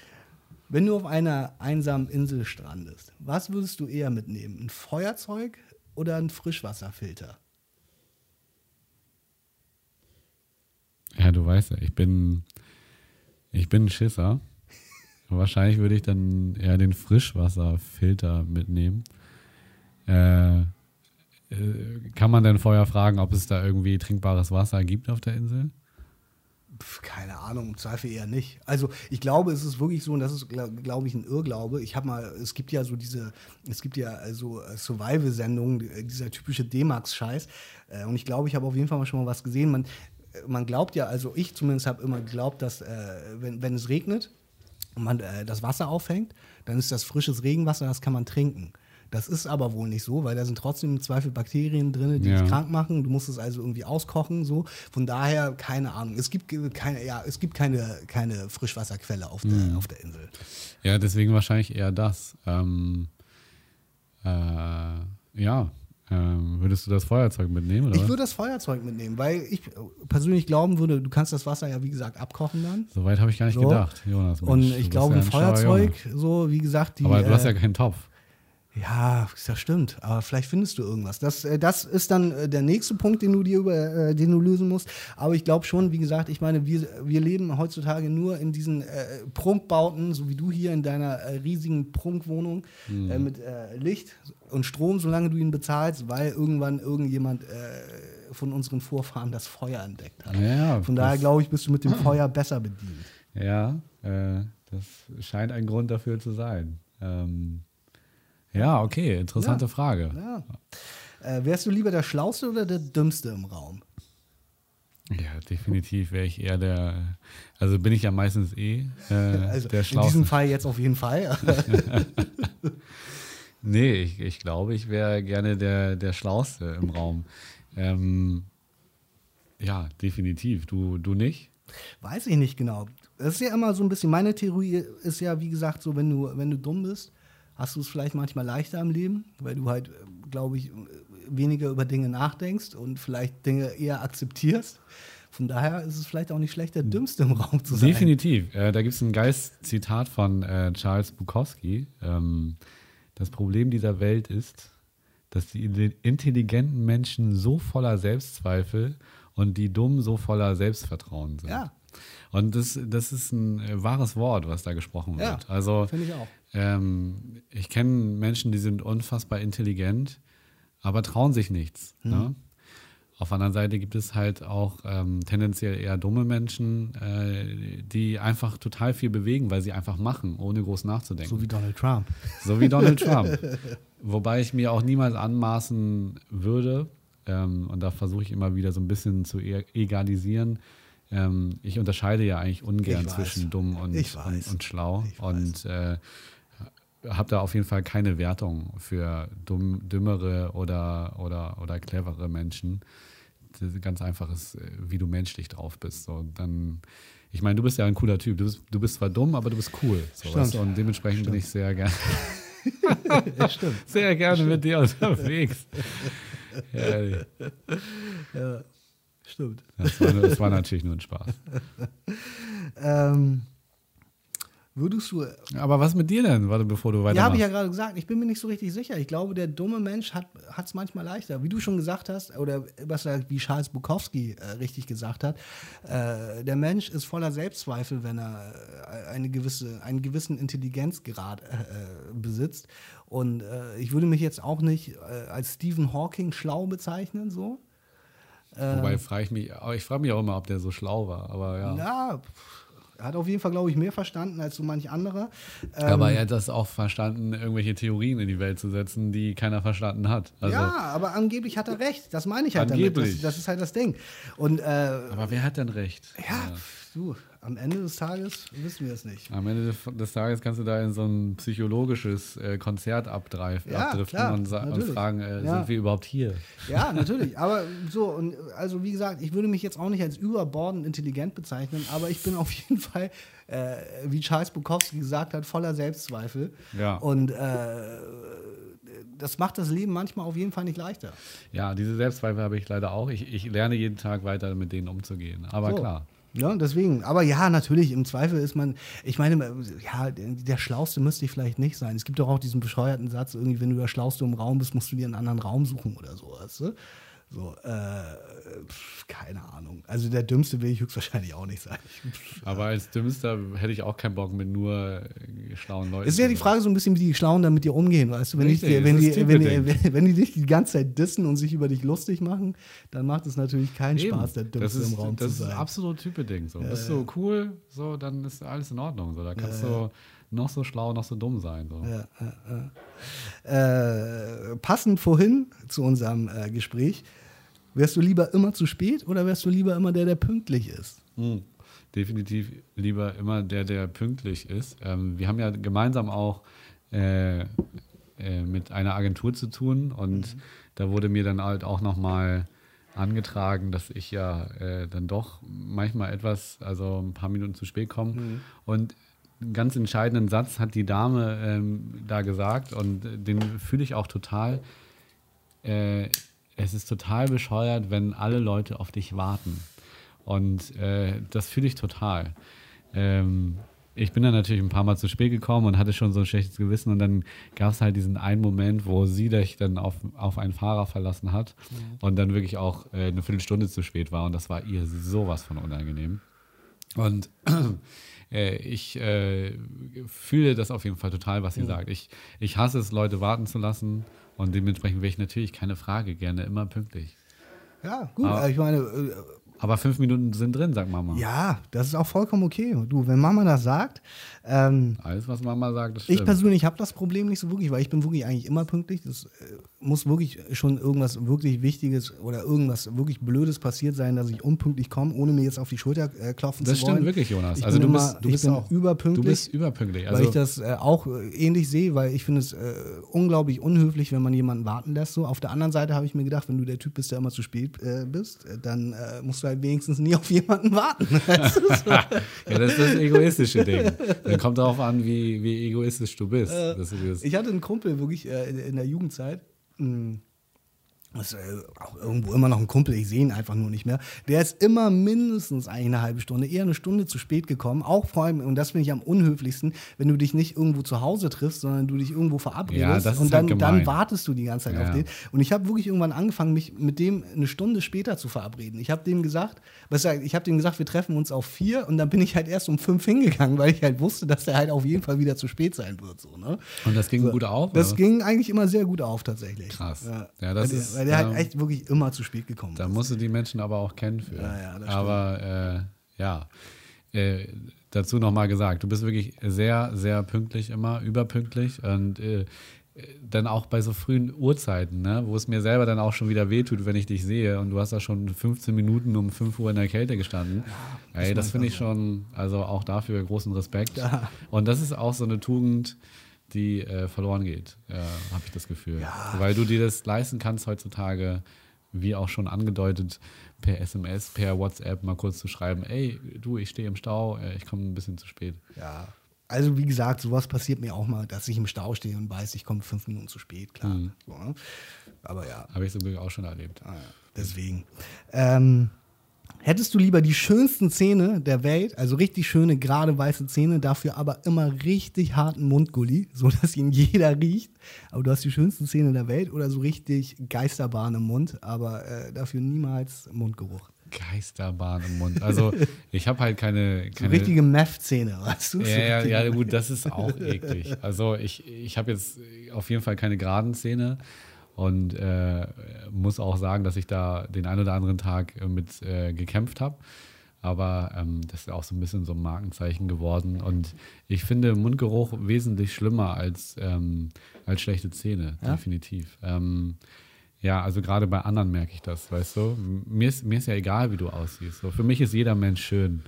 wenn du auf einer einsamen Insel strandest, was würdest du eher mitnehmen? Ein Feuerzeug oder ein Frischwasserfilter? Ja, du weißt ja, ich bin, ich bin ein Schisser. Wahrscheinlich würde ich dann eher den Frischwasserfilter mitnehmen. Äh, äh, kann man denn vorher fragen, ob es da irgendwie trinkbares Wasser gibt auf der Insel? keine Ahnung, im Zweifel eher nicht. Also ich glaube, es ist wirklich so, und das ist, glaube glaub ich, ein Irrglaube. Ich habe mal, es gibt ja so diese, es gibt ja so äh, Survival-Sendungen, äh, dieser typische D-Max-Scheiß. Und ich glaube, ich habe auf jeden Fall mal schon mal was gesehen. Man, man glaubt ja, also ich zumindest habe immer geglaubt, dass äh, wenn, wenn es regnet und man äh, das Wasser auffängt, dann ist das frisches Regenwasser, das kann man trinken. Das ist aber wohl nicht so, weil da sind trotzdem im Zweifel Bakterien drin, die ja. dich krank machen. Du musst es also irgendwie auskochen. So. Von daher, keine Ahnung. Es gibt keine, ja, es gibt keine, keine Frischwasserquelle auf der, mhm. auf der Insel. Ja, deswegen wahrscheinlich eher das. Ähm, äh, ja, ähm, würdest du das Feuerzeug mitnehmen? ich würde das Feuerzeug mitnehmen, weil ich persönlich glauben würde, du kannst das Wasser ja wie gesagt abkochen dann. Soweit habe ich gar nicht so. gedacht, Jonas. Mensch, Und ich glaube, ein Feuerzeug, so wie gesagt, die. Aber du hast ja keinen Topf. Ja, das stimmt. Aber vielleicht findest du irgendwas. Das, äh, das ist dann äh, der nächste Punkt, den du dir über, äh, den du lösen musst. Aber ich glaube schon, wie gesagt, ich meine, wir, wir leben heutzutage nur in diesen äh, Prunkbauten, so wie du hier in deiner äh, riesigen Prunkwohnung mhm. äh, mit Licht und Strom, solange du ihn bezahlst, weil irgendwann irgendjemand von unseren Vorfahren das Feuer entdeckt hat. Ja, von daher glaube ich, bist du mit dem Feuer besser bedient. Ja, das scheint ein Grund dafür zu sein. Ähm ja, okay, interessante ja. Frage. Ja. Äh, wärst du lieber der Schlauste oder der Dümmste im Raum? Ja, definitiv wäre ich eher der, also bin ich ja meistens eh äh, also der Schlauste. In diesem Fall jetzt auf jeden Fall. nee, ich, ich glaube, ich wäre gerne der, der Schlauste im Raum. Ähm, ja, definitiv. Du, du nicht? Weiß ich nicht genau. Das ist ja immer so ein bisschen, meine Theorie ist ja, wie gesagt, so, wenn du, wenn du dumm bist, hast du es vielleicht manchmal leichter im Leben, weil du halt, glaube ich, weniger über Dinge nachdenkst und vielleicht Dinge eher akzeptierst. Von daher ist es vielleicht auch nicht schlecht, der Dümmste im Raum zu sein. Definitiv. Äh, da gibt es ein geiles Zitat von äh, Charles Bukowski. Ähm, das Problem dieser Welt ist, dass die intelligenten Menschen so voller Selbstzweifel und die Dummen so voller Selbstvertrauen sind. Ja. Und das, das ist ein äh, wahres Wort, was da gesprochen wird. Ja, also, finde ich auch. Ähm, ich kenne Menschen, die sind unfassbar intelligent, aber trauen sich nichts. Mhm. Ne? Auf der anderen Seite gibt es halt auch ähm, tendenziell eher dumme Menschen, äh, die einfach total viel bewegen, weil sie einfach machen, ohne groß nachzudenken. So wie Donald Trump. So wie Donald Trump. Wobei ich mir auch niemals anmaßen würde, ähm, und da versuche ich immer wieder so ein bisschen zu e-, egalisieren, ähm, ich unterscheide ja eigentlich ungern zwischen dumm und, und, und, schlau. Und äh, habe da auf jeden Fall keine Wertung für dumm, dümmere oder, oder, oder clevere Menschen. Ganz einfach ist, äh, wie du menschlich drauf bist. So, dann, ich meine, du bist ja ein cooler Typ. Du bist, du bist zwar dumm, aber du bist cool. So, weißt du? Und dementsprechend Stimmt. bin ich sehr gerne. sehr gerne Stimmt. mit dir unterwegs. ja. Stimmt. Das war, das war natürlich nur ein Spaß. ähm, würdest du. Aber was mit dir denn, warte, bevor du weitermachst? Ja, habe ich ja gerade gesagt. Ich bin mir nicht so richtig sicher. Ich glaube, der dumme Mensch hat es manchmal leichter. Wie du schon gesagt hast, oder was wie Charles Bukowski äh, richtig gesagt hat, äh, der Mensch ist voller Selbstzweifel, wenn er äh, eine gewisse, einen gewissen Intelligenzgrad äh, besitzt. Und äh, ich würde mich jetzt auch nicht äh, als Stephen Hawking schlau bezeichnen, so. Wobei ähm. frage ich mich, ich frage mich auch immer, ob der so schlau war, aber ja. Ja, er hat auf jeden Fall, glaube ich, mehr verstanden als so manch anderer. Ähm, aber er hat das auch verstanden, irgendwelche Theorien in die Welt zu setzen, die keiner verstanden hat. Also ja, aber angeblich hat er recht. Das meine ich halt angeblich. damit. Das, das ist halt das Ding. Und, äh, aber wer hat denn recht? Ja, ja. du, am Ende des Tages wissen wir es nicht. Am Ende des, Tages kannst du da in so ein psychologisches äh, Konzert abdriften ja, klar, und, und, fragen, äh, ja. sind wir überhaupt hier? Ja, natürlich. aber so, und also wie gesagt, ich würde mich jetzt auch nicht als überbordend intelligent bezeichnen, aber ich bin auf jeden Fall, äh, wie Charles Bukowski gesagt hat, voller Selbstzweifel. Ja. Und äh, das macht das Leben manchmal auf jeden Fall nicht leichter. Ja, diese Selbstzweifel habe ich leider auch. Ich, ich lerne jeden Tag weiter mit denen umzugehen. Aber so. klar. Ja, deswegen. Aber ja, natürlich, im Zweifel ist man, ich meine, ja, der Schlauste müsste ich vielleicht nicht sein. Es gibt doch auch diesen bescheuerten Satz, irgendwie, wenn du der Schlauste im Raum bist, musst du dir einen anderen Raum suchen oder so, weißt du? So, äh, keine Ahnung. Also der Dümmste will ich höchstwahrscheinlich auch nicht sein. Aber als Dümmster hätte ich auch keinen Bock mit nur schlauen Leuten. Es ist ja die Frage so ein bisschen, wie die Schlauen dann mit dir umgehen, weißt du? Wenn, Richtig, ich, wenn, die, wenn, die, wenn, die, dich die ganze Zeit dissen und sich über dich lustig machen, dann macht es natürlich keinen Eben. Spaß, der Dümmste ist, im Raum zu sein. Das ist absolut Type-Ding. So. Äh, Bist du cool, so, dann ist alles in Ordnung. So. Da kannst äh, du noch so schlau, noch so dumm sein. So. Ja, äh, passend vorhin zu unserem äh, Gespräch Wärst du lieber immer zu spät oder wärst du lieber immer der, der pünktlich ist? Mhm. Definitiv lieber immer der, der pünktlich ist. Ähm, wir haben ja gemeinsam auch äh, äh, mit einer Agentur zu tun und mhm. da wurde mir dann halt auch nochmal angetragen, dass ich ja äh, dann doch manchmal etwas, also ein paar Minuten zu spät komme. Mhm. Und einen ganz entscheidenden Satz hat die Dame ähm, da gesagt und den fühle ich auch total. Äh, es ist total bescheuert, wenn alle Leute auf dich warten. Und äh, das fühle ich total. Ähm, ich bin dann natürlich ein paar Mal zu spät gekommen und hatte schon so ein schlechtes Gewissen und dann gab es halt diesen einen Moment, wo sie dich dann auf, auf einen Fahrer verlassen hat mhm. und dann wirklich auch äh, eine Viertelstunde zu spät war und das war ihr sowas von unangenehm. Und äh, ich äh, fühle das auf jeden Fall total, was sie mhm. sagt. Ich, ich hasse es, Leute warten zu lassen und dementsprechend wäre ich natürlich keine Frage gerne immer pünktlich. Ja, gut. Aber, ich meine, äh, aber fünf Minuten sind drin, sagt Mama. Ja, das ist auch vollkommen okay. Du, wenn Mama das sagt. Ähm, Alles, was Mama sagt, das stimmt. Ich persönlich habe das Problem nicht so wirklich, weil ich bin wirklich eigentlich immer pünktlich. Das äh, muss wirklich schon irgendwas wirklich Wichtiges oder irgendwas wirklich Blödes passiert sein, dass ich unpünktlich komme, ohne mir jetzt auf die Schulter äh, klopfen das zu wollen. Das stimmt wirklich, Jonas. Ich also du bist, du bist auch überpünktlich. Du bist überpünktlich. Also weil ich das äh, auch äh, ähnlich sehe, weil ich finde es äh, unglaublich unhöflich, wenn man jemanden warten lässt. So. Auf der anderen Seite habe ich mir gedacht, wenn du der Typ bist, der immer zu spät äh, bist, dann musst du halt wenigstens nie auf auf jemanden warten. ja, das ist das egoistische Ding. Kommt darauf an, wie, wie egoistisch du bist. Äh, ich hatte einen Kumpel wirklich äh, in, der Jugendzeit. Mh, hm, ist äh, auch irgendwo immer noch ein Kumpel, ich sehe ihn einfach nur nicht mehr. Der ist immer mindestens eine halbe Stunde, eher eine Stunde zu spät gekommen. Auch vor allem, und das finde ich am unhöflichsten, wenn du dich nicht irgendwo zu Hause triffst, sondern du dich irgendwo verabredest ja, und dann, halt dann, wartest du die ganze Zeit ja. auf den. Und ich habe wirklich irgendwann angefangen, mich mit dem eine Stunde später zu verabreden. Ich habe dem gesagt, ich habe dem gesagt, wir treffen uns auf vier und dann bin ich halt erst um fünf hingegangen, weil ich halt wusste, dass der halt auf jeden Fall wieder zu spät sein wird. So, ne? Und das ging so, gut auf? Das oder? ging eigentlich immer sehr gut auf, tatsächlich. Krass. Ja, ja das weil, ist weil der halt echt wirklich immer zu spät gekommen Da musst du die Menschen aber auch kennen für. Ja, ja, das aber äh, ja, äh, dazu nochmal gesagt, du bist wirklich sehr, sehr pünktlich immer, überpünktlich und äh, dann auch bei so frühen Uhrzeiten, ne, wo es mir selber dann auch schon wieder wehtut, wenn ich dich sehe und du hast da schon 15 Minuten um 5 Uhr in der Kälte gestanden. Ja, Ey, das finde ich schon, also auch dafür großen Respekt. Ja. Und das ist auch so eine Tugend, die äh, verloren geht, äh, habe ich das Gefühl. Ja. Weil du dir das leisten kannst heutzutage, wie auch schon angedeutet, per SMS, per WhatsApp mal kurz zu schreiben, ey, du, ich stehe im Stau, äh, ich komme ein bisschen zu spät. Ja. Also wie gesagt, sowas passiert mir auch mal, dass ich im Stau stehe und weiß, ich komme fünf Minuten zu spät, klar. Mhm. So, ne? Aber ja. Habe ich zum Glück auch schon erlebt. Ah, ja. Deswegen. Ähm, Hättest du lieber die schönsten Zähne der Welt, also richtig schöne, gerade weiße Zähne, dafür aber immer richtig harten Mundgulli, sodass ihn jeder riecht, aber du hast die schönsten Zähne der Welt oder so richtig Geisterbahn im Mund, aber äh, dafür niemals Mundgeruch? Geisterbahn im Mund. Also ich habe halt keine, keine so richtige Meth-Zähne, weißt du? Ja, ja, ja, gut, das ist auch eklig. Also ich, ich habe jetzt auf jeden Fall keine geraden Zähne und äh, muss auch sagen, dass ich da den einen oder anderen Tag äh, mit äh, gekämpft habe. Aber ähm, das ist auch so ein bisschen so ein Markenzeichen geworden. Und ich finde Mundgeruch wesentlich schlimmer als, ähm, als schlechte Zähne, ja? definitiv. Ähm, ja, also gerade bei anderen merke ich das, weißt du. Mir ist, mir ist ja egal, wie du aussiehst. So, für mich ist jeder Mensch schön.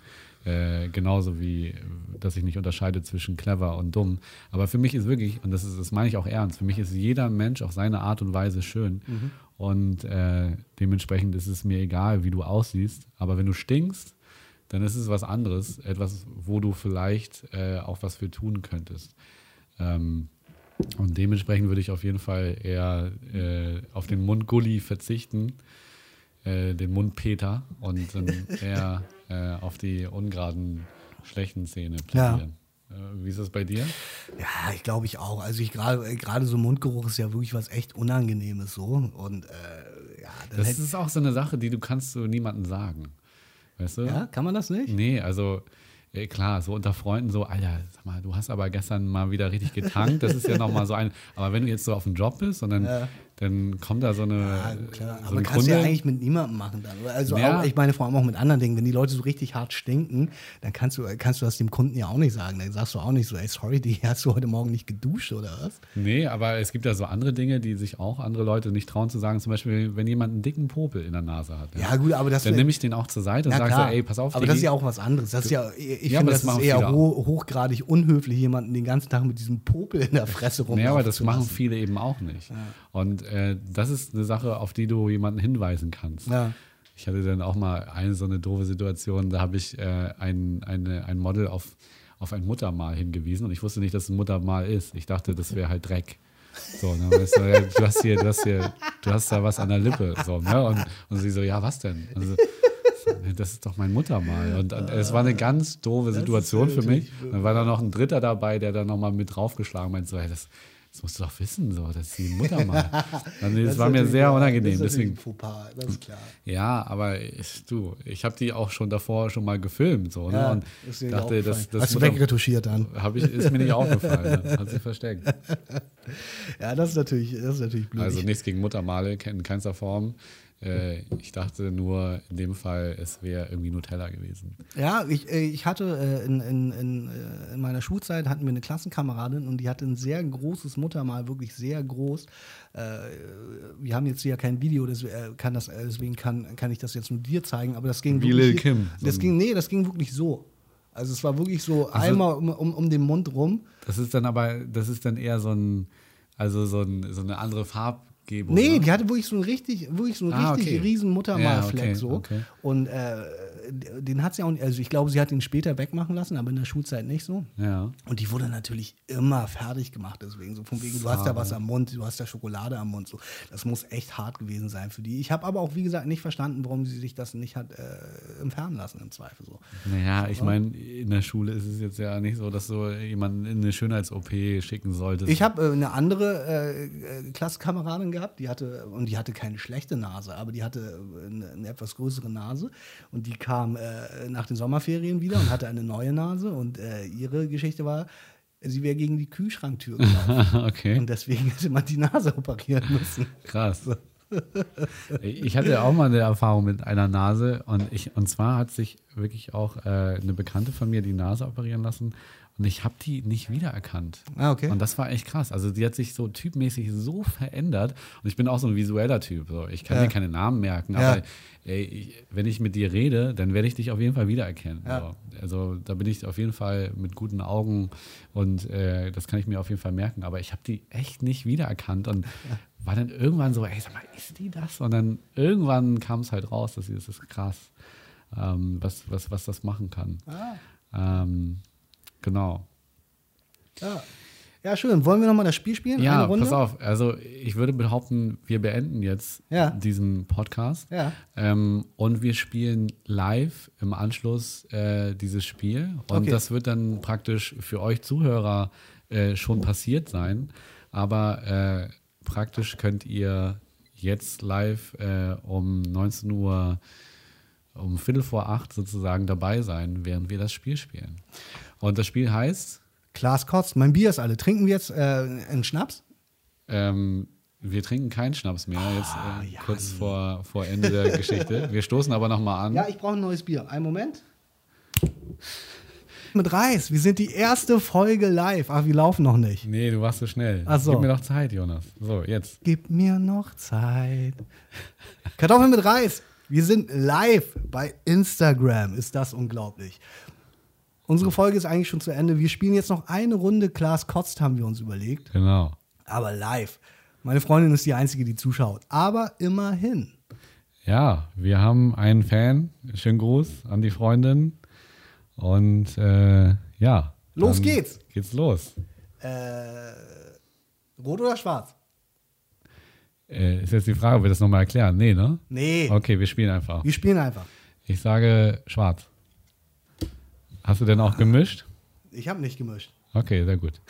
Äh, genauso wie, dass ich nicht unterscheide zwischen clever und dumm. Aber für mich ist wirklich, und das, ist, das meine ich auch ernst, für mich ist jeder Mensch auf seine Art und Weise schön. Mhm. Und äh, dementsprechend ist es mir egal, wie du aussiehst. Aber wenn du stinkst, dann ist es was anderes. Etwas, wo du vielleicht äh, auch was für tun könntest. Ähm, und dementsprechend würde ich auf jeden Fall eher äh, auf den Mundgulli verzichten, äh, den Mundpeter und dann eher äh, auf die ungeraden, schlechten Zähne platzieren. Ja. Äh, wie ist das bei dir? Ja, ich glaube ich auch. Also ich gerade gerade so Mundgeruch ist ja wirklich was echt Unangenehmes so. Und äh, ja, das ist auch so eine Sache, die du kannst so niemandem sagen. Weißt du? Ja, kann man das nicht? Nee, also äh, klar, so unter Freunden so, Alter, sag mal, du hast aber gestern mal wieder richtig getankt. Das ist ja nochmal so ein. Aber wenn du jetzt so auf dem Job bist und dann ja dann kommt da so eine. Ja, klar. So aber kannst du ja eigentlich mit niemandem machen dann. Also ja. auch, ich meine vor allem auch mit anderen Dingen. Wenn die Leute so richtig hart stinken, dann kannst du, kannst du das dem Kunden ja auch nicht sagen. Dann sagst du auch nicht so, ey, sorry, die hast du heute Morgen nicht geduscht oder was? Nee, aber es gibt ja so andere Dinge, die sich auch andere Leute nicht trauen zu sagen. Zum Beispiel, wenn jemand einen dicken Popel in der Nase hat. Ja, ja gut, aber das. Dann nehme ich den auch zur Seite und sage so, ey, pass auf. Aber das ist ja auch was anderes. Das ist ja, ich ja, finde, das, das ist eher ho hochgradig unhöflich, jemanden den ganzen Tag mit diesem Popel in der Fresse rum. Ja, aber das machen viele eben auch nicht. Und äh, das ist eine Sache, auf die du jemanden hinweisen kannst. Ja. Ich hatte dann auch mal eine so eine doofe Situation, da habe ich äh, ein, eine, ein Model auf, auf ein Muttermal hingewiesen und ich wusste nicht, dass es ein Muttermal ist. Ich dachte, das wäre halt Dreck. So, ne? du, ja, du, hast hier, du, hast hier, du hast da was an der Lippe. So, ne? und, und sie so, ja, was denn? Also, das ist doch mein Muttermal. Und, und es war eine ganz doofe Situation für mich. Dann war da noch ein Dritter dabei, der dann nochmal mit draufgeschlagen meinte, so, hey, das, das musst du doch wissen, so, das ist die Muttermal. das, das war mir sehr unangenehm. Das ist deswegen, Fauxpas, das ist klar. ja, aber ich, du, ich habe die auch schon davor schon mal gefilmt. So, ne? Ja, und ist dir nicht dachte, das, das Hast du Mutter- wegretuschiert dann? hab ich, ist mir nicht aufgefallen. Ne? Hat sich versteckt. Ja, das ist natürlich, das ist natürlich blöd. Also nichts gegen Muttermale, in keinster Form. Äh, ich dachte nur, in dem Fall, es wäre irgendwie Nutella gewesen. Ja, ich, äh, ich hatte äh, in, in, in, äh, in meiner Schulzeit hatten wir eine Klassenkameradin und die hatte ein sehr großes Muttermal, wirklich sehr groß. Wir haben jetzt hier kein Video, deswegen kann, das, deswegen kann, kann ich das jetzt nur dir zeigen, aber das ging Wie wirklich. Lil Kim, so Das ging, nee, das ging wirklich so. Also es war wirklich so einmal um, um, um den Mund rum. Das ist dann aber, das ist dann eher so ein, also so, ein, so eine andere Farbgebung. Nee, ne? die hatte wirklich so einen richtig, wirklich so einen Ah, richtig okay. riesen Muttermalfleck Ja, okay, so. okay. Und äh, den hat sie auch nicht, also ich glaube, sie hat ihn später wegmachen lassen, aber in der Schulzeit nicht so. Ja. Und die wurde natürlich immer fertig gemacht, deswegen so von wegen, du hast da was am Mund, du hast da Schokolade am Mund, so. Das muss echt hart gewesen sein für die. Ich habe aber auch, wie gesagt, nicht verstanden, warum sie sich das nicht hat äh, entfernen lassen im Zweifel so. Naja, ich meine, in der Schule ist es jetzt ja nicht so, dass du jemanden in eine Schönheits-OP schicken solltest. Ich habe äh, eine andere äh, äh, Klassenkameradin gehabt, die hatte, und die hatte keine schlechte Nase, aber die hatte äh, eine, eine etwas größere Nase und die kam äh, nach den Sommerferien wieder und hatte eine neue Nase und äh, ihre Geschichte war, sie wäre gegen die Kühlschranktür gelaufen okay, und deswegen hätte man die Nase operieren müssen. krass. Ich hatte auch mal eine Erfahrung mit einer Nase und ich und zwar hat sich wirklich auch äh, eine Bekannte von mir die Nase operieren lassen und ich habe die nicht wiedererkannt. Ah, okay. Und das war echt krass. Also die hat sich so typmäßig so verändert und ich bin auch so ein visueller Typ. So. Ich kann Ja. mir keine Namen merken, Ja. aber ey, ich, wenn ich mit dir rede, dann werde ich dich auf jeden Fall wiedererkennen. Ja. So. Also da bin ich auf jeden Fall mit guten Augen und äh, das kann ich mir auf jeden Fall merken. Aber ich habe die echt nicht wiedererkannt und war dann irgendwann so, ey, sag mal, ist die das? Und dann irgendwann kam es halt raus, dass sie das ist krass, ähm, was, was, was das machen kann. Ah. Ähm, genau. Ja. ja, schön. Wollen wir nochmal das Spiel spielen? Ja, pass auf. Also ich würde behaupten, wir beenden jetzt Ja. diesen Podcast. Ja. Ähm, und wir spielen live im Anschluss äh, dieses Spiel. Und Okay. das wird dann praktisch für euch Zuhörer äh, schon passiert sein. Aber äh, praktisch könnt ihr jetzt live äh, um 19 Uhr, um Viertel vor acht sozusagen dabei sein, während wir das Spiel spielen. Und das Spiel heißt Klaas kotzt. Mein Bier ist alle. Trinken wir jetzt äh, einen Schnaps? Ähm, wir trinken keinen Schnaps mehr, jetzt Ah, äh, kurz vor, vor Ende der Geschichte. Wir stoßen aber nochmal an. Ja, ich brauche ein neues Bier. Einen Moment. Mit Reis. Wir sind die erste Folge live. Ach, wir laufen noch nicht. Nee, du warst so schnell. Ach so. Gib mir doch Zeit, Jonas. So, jetzt. Gib mir noch Zeit. Kartoffeln mit Reis. Wir sind live bei Instagram. Ist das unglaublich. Unsere Folge ist eigentlich schon zu Ende. Wir spielen jetzt noch eine Runde. Klaas kotzt, haben wir uns überlegt. Genau. Aber live. Meine Freundin ist die Einzige, die zuschaut. Aber immerhin. Ja, wir haben einen Fan. Schönen Gruß an die Freundin. Und äh, ja. Los geht's. Geht's los. Äh, rot oder schwarz? Äh, ist jetzt die Frage, ob wir das nochmal erklären? Nee, ne? Nee. Okay, wir spielen einfach. Wir spielen einfach. Ich sage schwarz. Hast du denn auch gemischt? Ich habe nicht gemischt. Okay, sehr gut.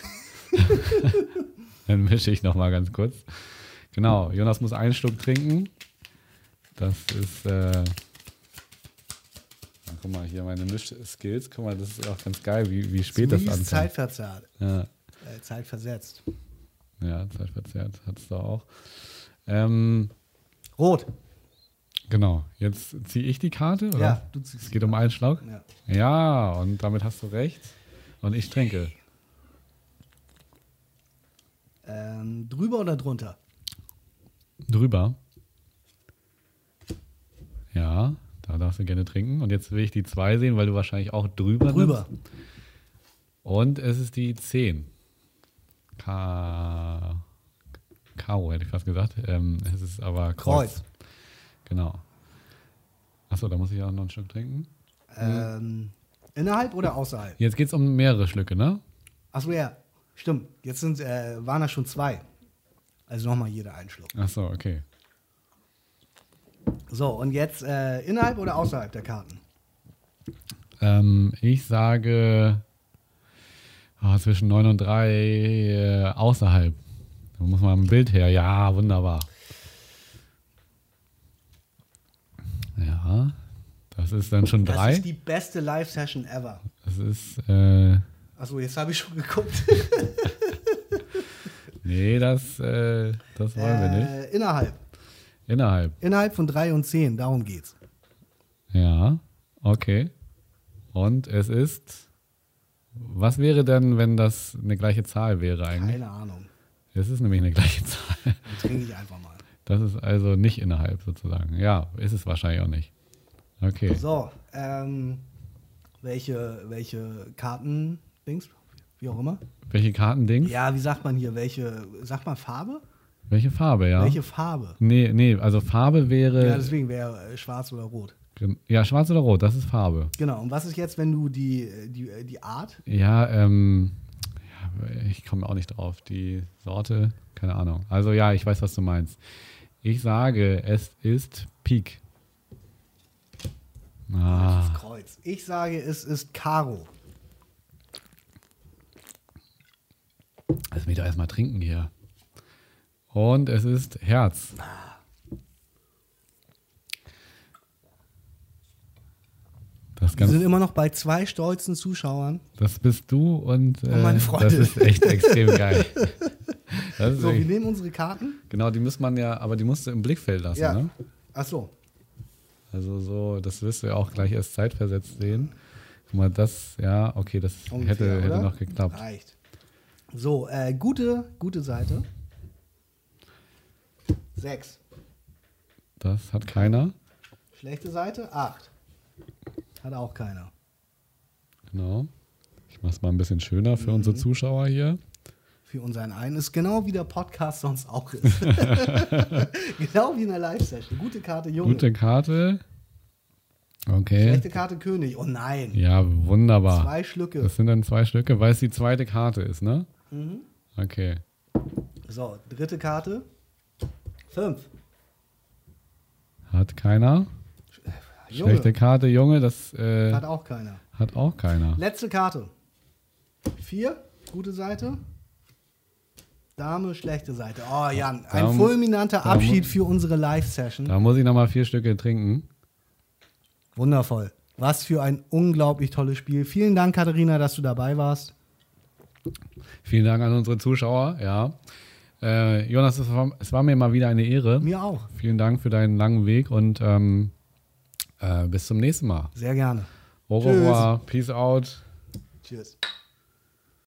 Dann mische ich noch mal ganz kurz. Genau, Jonas muss einen Schluck trinken. Das ist, äh, guck mal, hier meine Mischskills. Guck mal, das ist auch ganz geil, wie, wie spät das Mies anfängt. Zeitverzerrt. Ja, Äh, zeitversetzt. ja, Zeitverzerrt hat es da auch. Ähm, Rot. Genau, jetzt ziehe ich die Karte, oder? Ja, du ziehst Es geht um einen Schluck. Ja. Ja, und damit hast du recht. Und ich trinke. Ähm, drüber oder drunter? Drüber. Ja, da darfst du gerne trinken. Und jetzt will ich die 2 sehen, weil du wahrscheinlich auch drüber Drüber. nimmst. Und es ist die 10. K. Karo hätte ich fast gesagt. Ähm, es ist aber Kreuz. Kreuz. Genau. Achso, da muss ich auch noch ein Stück trinken. Ähm, innerhalb oder außerhalb? Jetzt geht es um mehrere Schlücke, ne? Achso, ja. Stimmt. Jetzt sind, äh, waren das schon zwei. Also nochmal jeder einen Schluck. Achso, okay. So, und jetzt äh, innerhalb oder außerhalb der Karten? Ähm, ich sage oh, zwischen 9 und 3 äh, außerhalb. Da muss man ein Bild her. Ja, wunderbar. Ja, das ist dann schon Das drei. ist die beste Live-Session ever. Das ist, äh, Achso, jetzt habe ich schon geguckt. nee, das, äh, das wollen wir nicht. Äh, innerhalb. Innerhalb. Innerhalb von 3 und 10, darum geht's. Ja, okay. Und es ist, was wäre denn, wenn das eine gleiche Zahl wäre eigentlich? Keine Ahnung. Es ist nämlich eine gleiche Zahl. Dann trinke ich einfach mal. Das ist also nicht innerhalb sozusagen. Ja, ist es wahrscheinlich auch nicht. Okay. So, ähm, welche, welche Karten, Dings, wie auch immer. Welche Kartendings? Ja, wie sagt man hier? Welche, sagt man Farbe? Welche Farbe, ja? Welche Farbe? Nee, nee, also Farbe wäre. Ja, deswegen wäre äh, schwarz oder rot. ja, schwarz oder rot, das ist Farbe. Genau, und was ist jetzt, wenn du die, die, die Art? Ja, ähm, ja, ich komme auch nicht drauf. Die Sorte, keine Ahnung. Also ja, ich weiß, was du meinst. Ich sage, es ist Pik. Ah, ist Kreuz. Ich sage, es ist Karo. lass mich doch erstmal trinken hier. Und es ist Herz. Wir sind immer noch bei zwei stolzen Zuschauern. das bist du und, äh, Und meine Freunde. das ist echt extrem geil. So, wir wirklich, nehmen unsere Karten. genau, die muss man ja, aber die musst du im Blickfeld lassen, Ja. ne? Ach so. Also so, das wirst du ja auch gleich erst zeitversetzt sehen. Guck mal, das, ja, okay, das Ungefähr, hätte, hätte noch geklappt. Reicht. So, äh, gute, gute Seite. Sechs. Das hat keiner. Schlechte Seite, acht. Hat auch keiner. Genau. Ich mach's mal ein bisschen schöner für unsere Mhm. Zuschauer hier. Für unseren einen ist genau wie der Podcast sonst auch ist. genau wie in der Live-Session. Gute Karte, Junge. Gute Karte. Okay. Schlechte Karte, König. Oh nein. Ja, wunderbar. Zwei Schlücke. Das sind dann zwei Stücke, weil es die zweite Karte ist, ne? Mhm. Okay. So, dritte Karte. Fünf. Hat keiner. Junge. Schlechte Karte, Junge, das äh, Hat auch keiner. hat auch keiner. Letzte Karte. Vier. Gute Seite. Dame, schlechte Seite. Oh, Jan, ein Da fulminanter da Abschied für unsere Live-Session. Da muss ich nochmal vier Stücke trinken. Wundervoll. Was für ein unglaublich tolles Spiel. Vielen Dank, Katharina, dass du dabei warst. Vielen Dank an unsere Zuschauer, ja. Äh, Jonas, es war, es war mir mal wieder eine Ehre. Mir auch. Vielen Dank für deinen langen Weg und ähm, äh, bis zum nächsten Mal. Sehr gerne. Au Tschüss. revoir, peace out. Tschüss.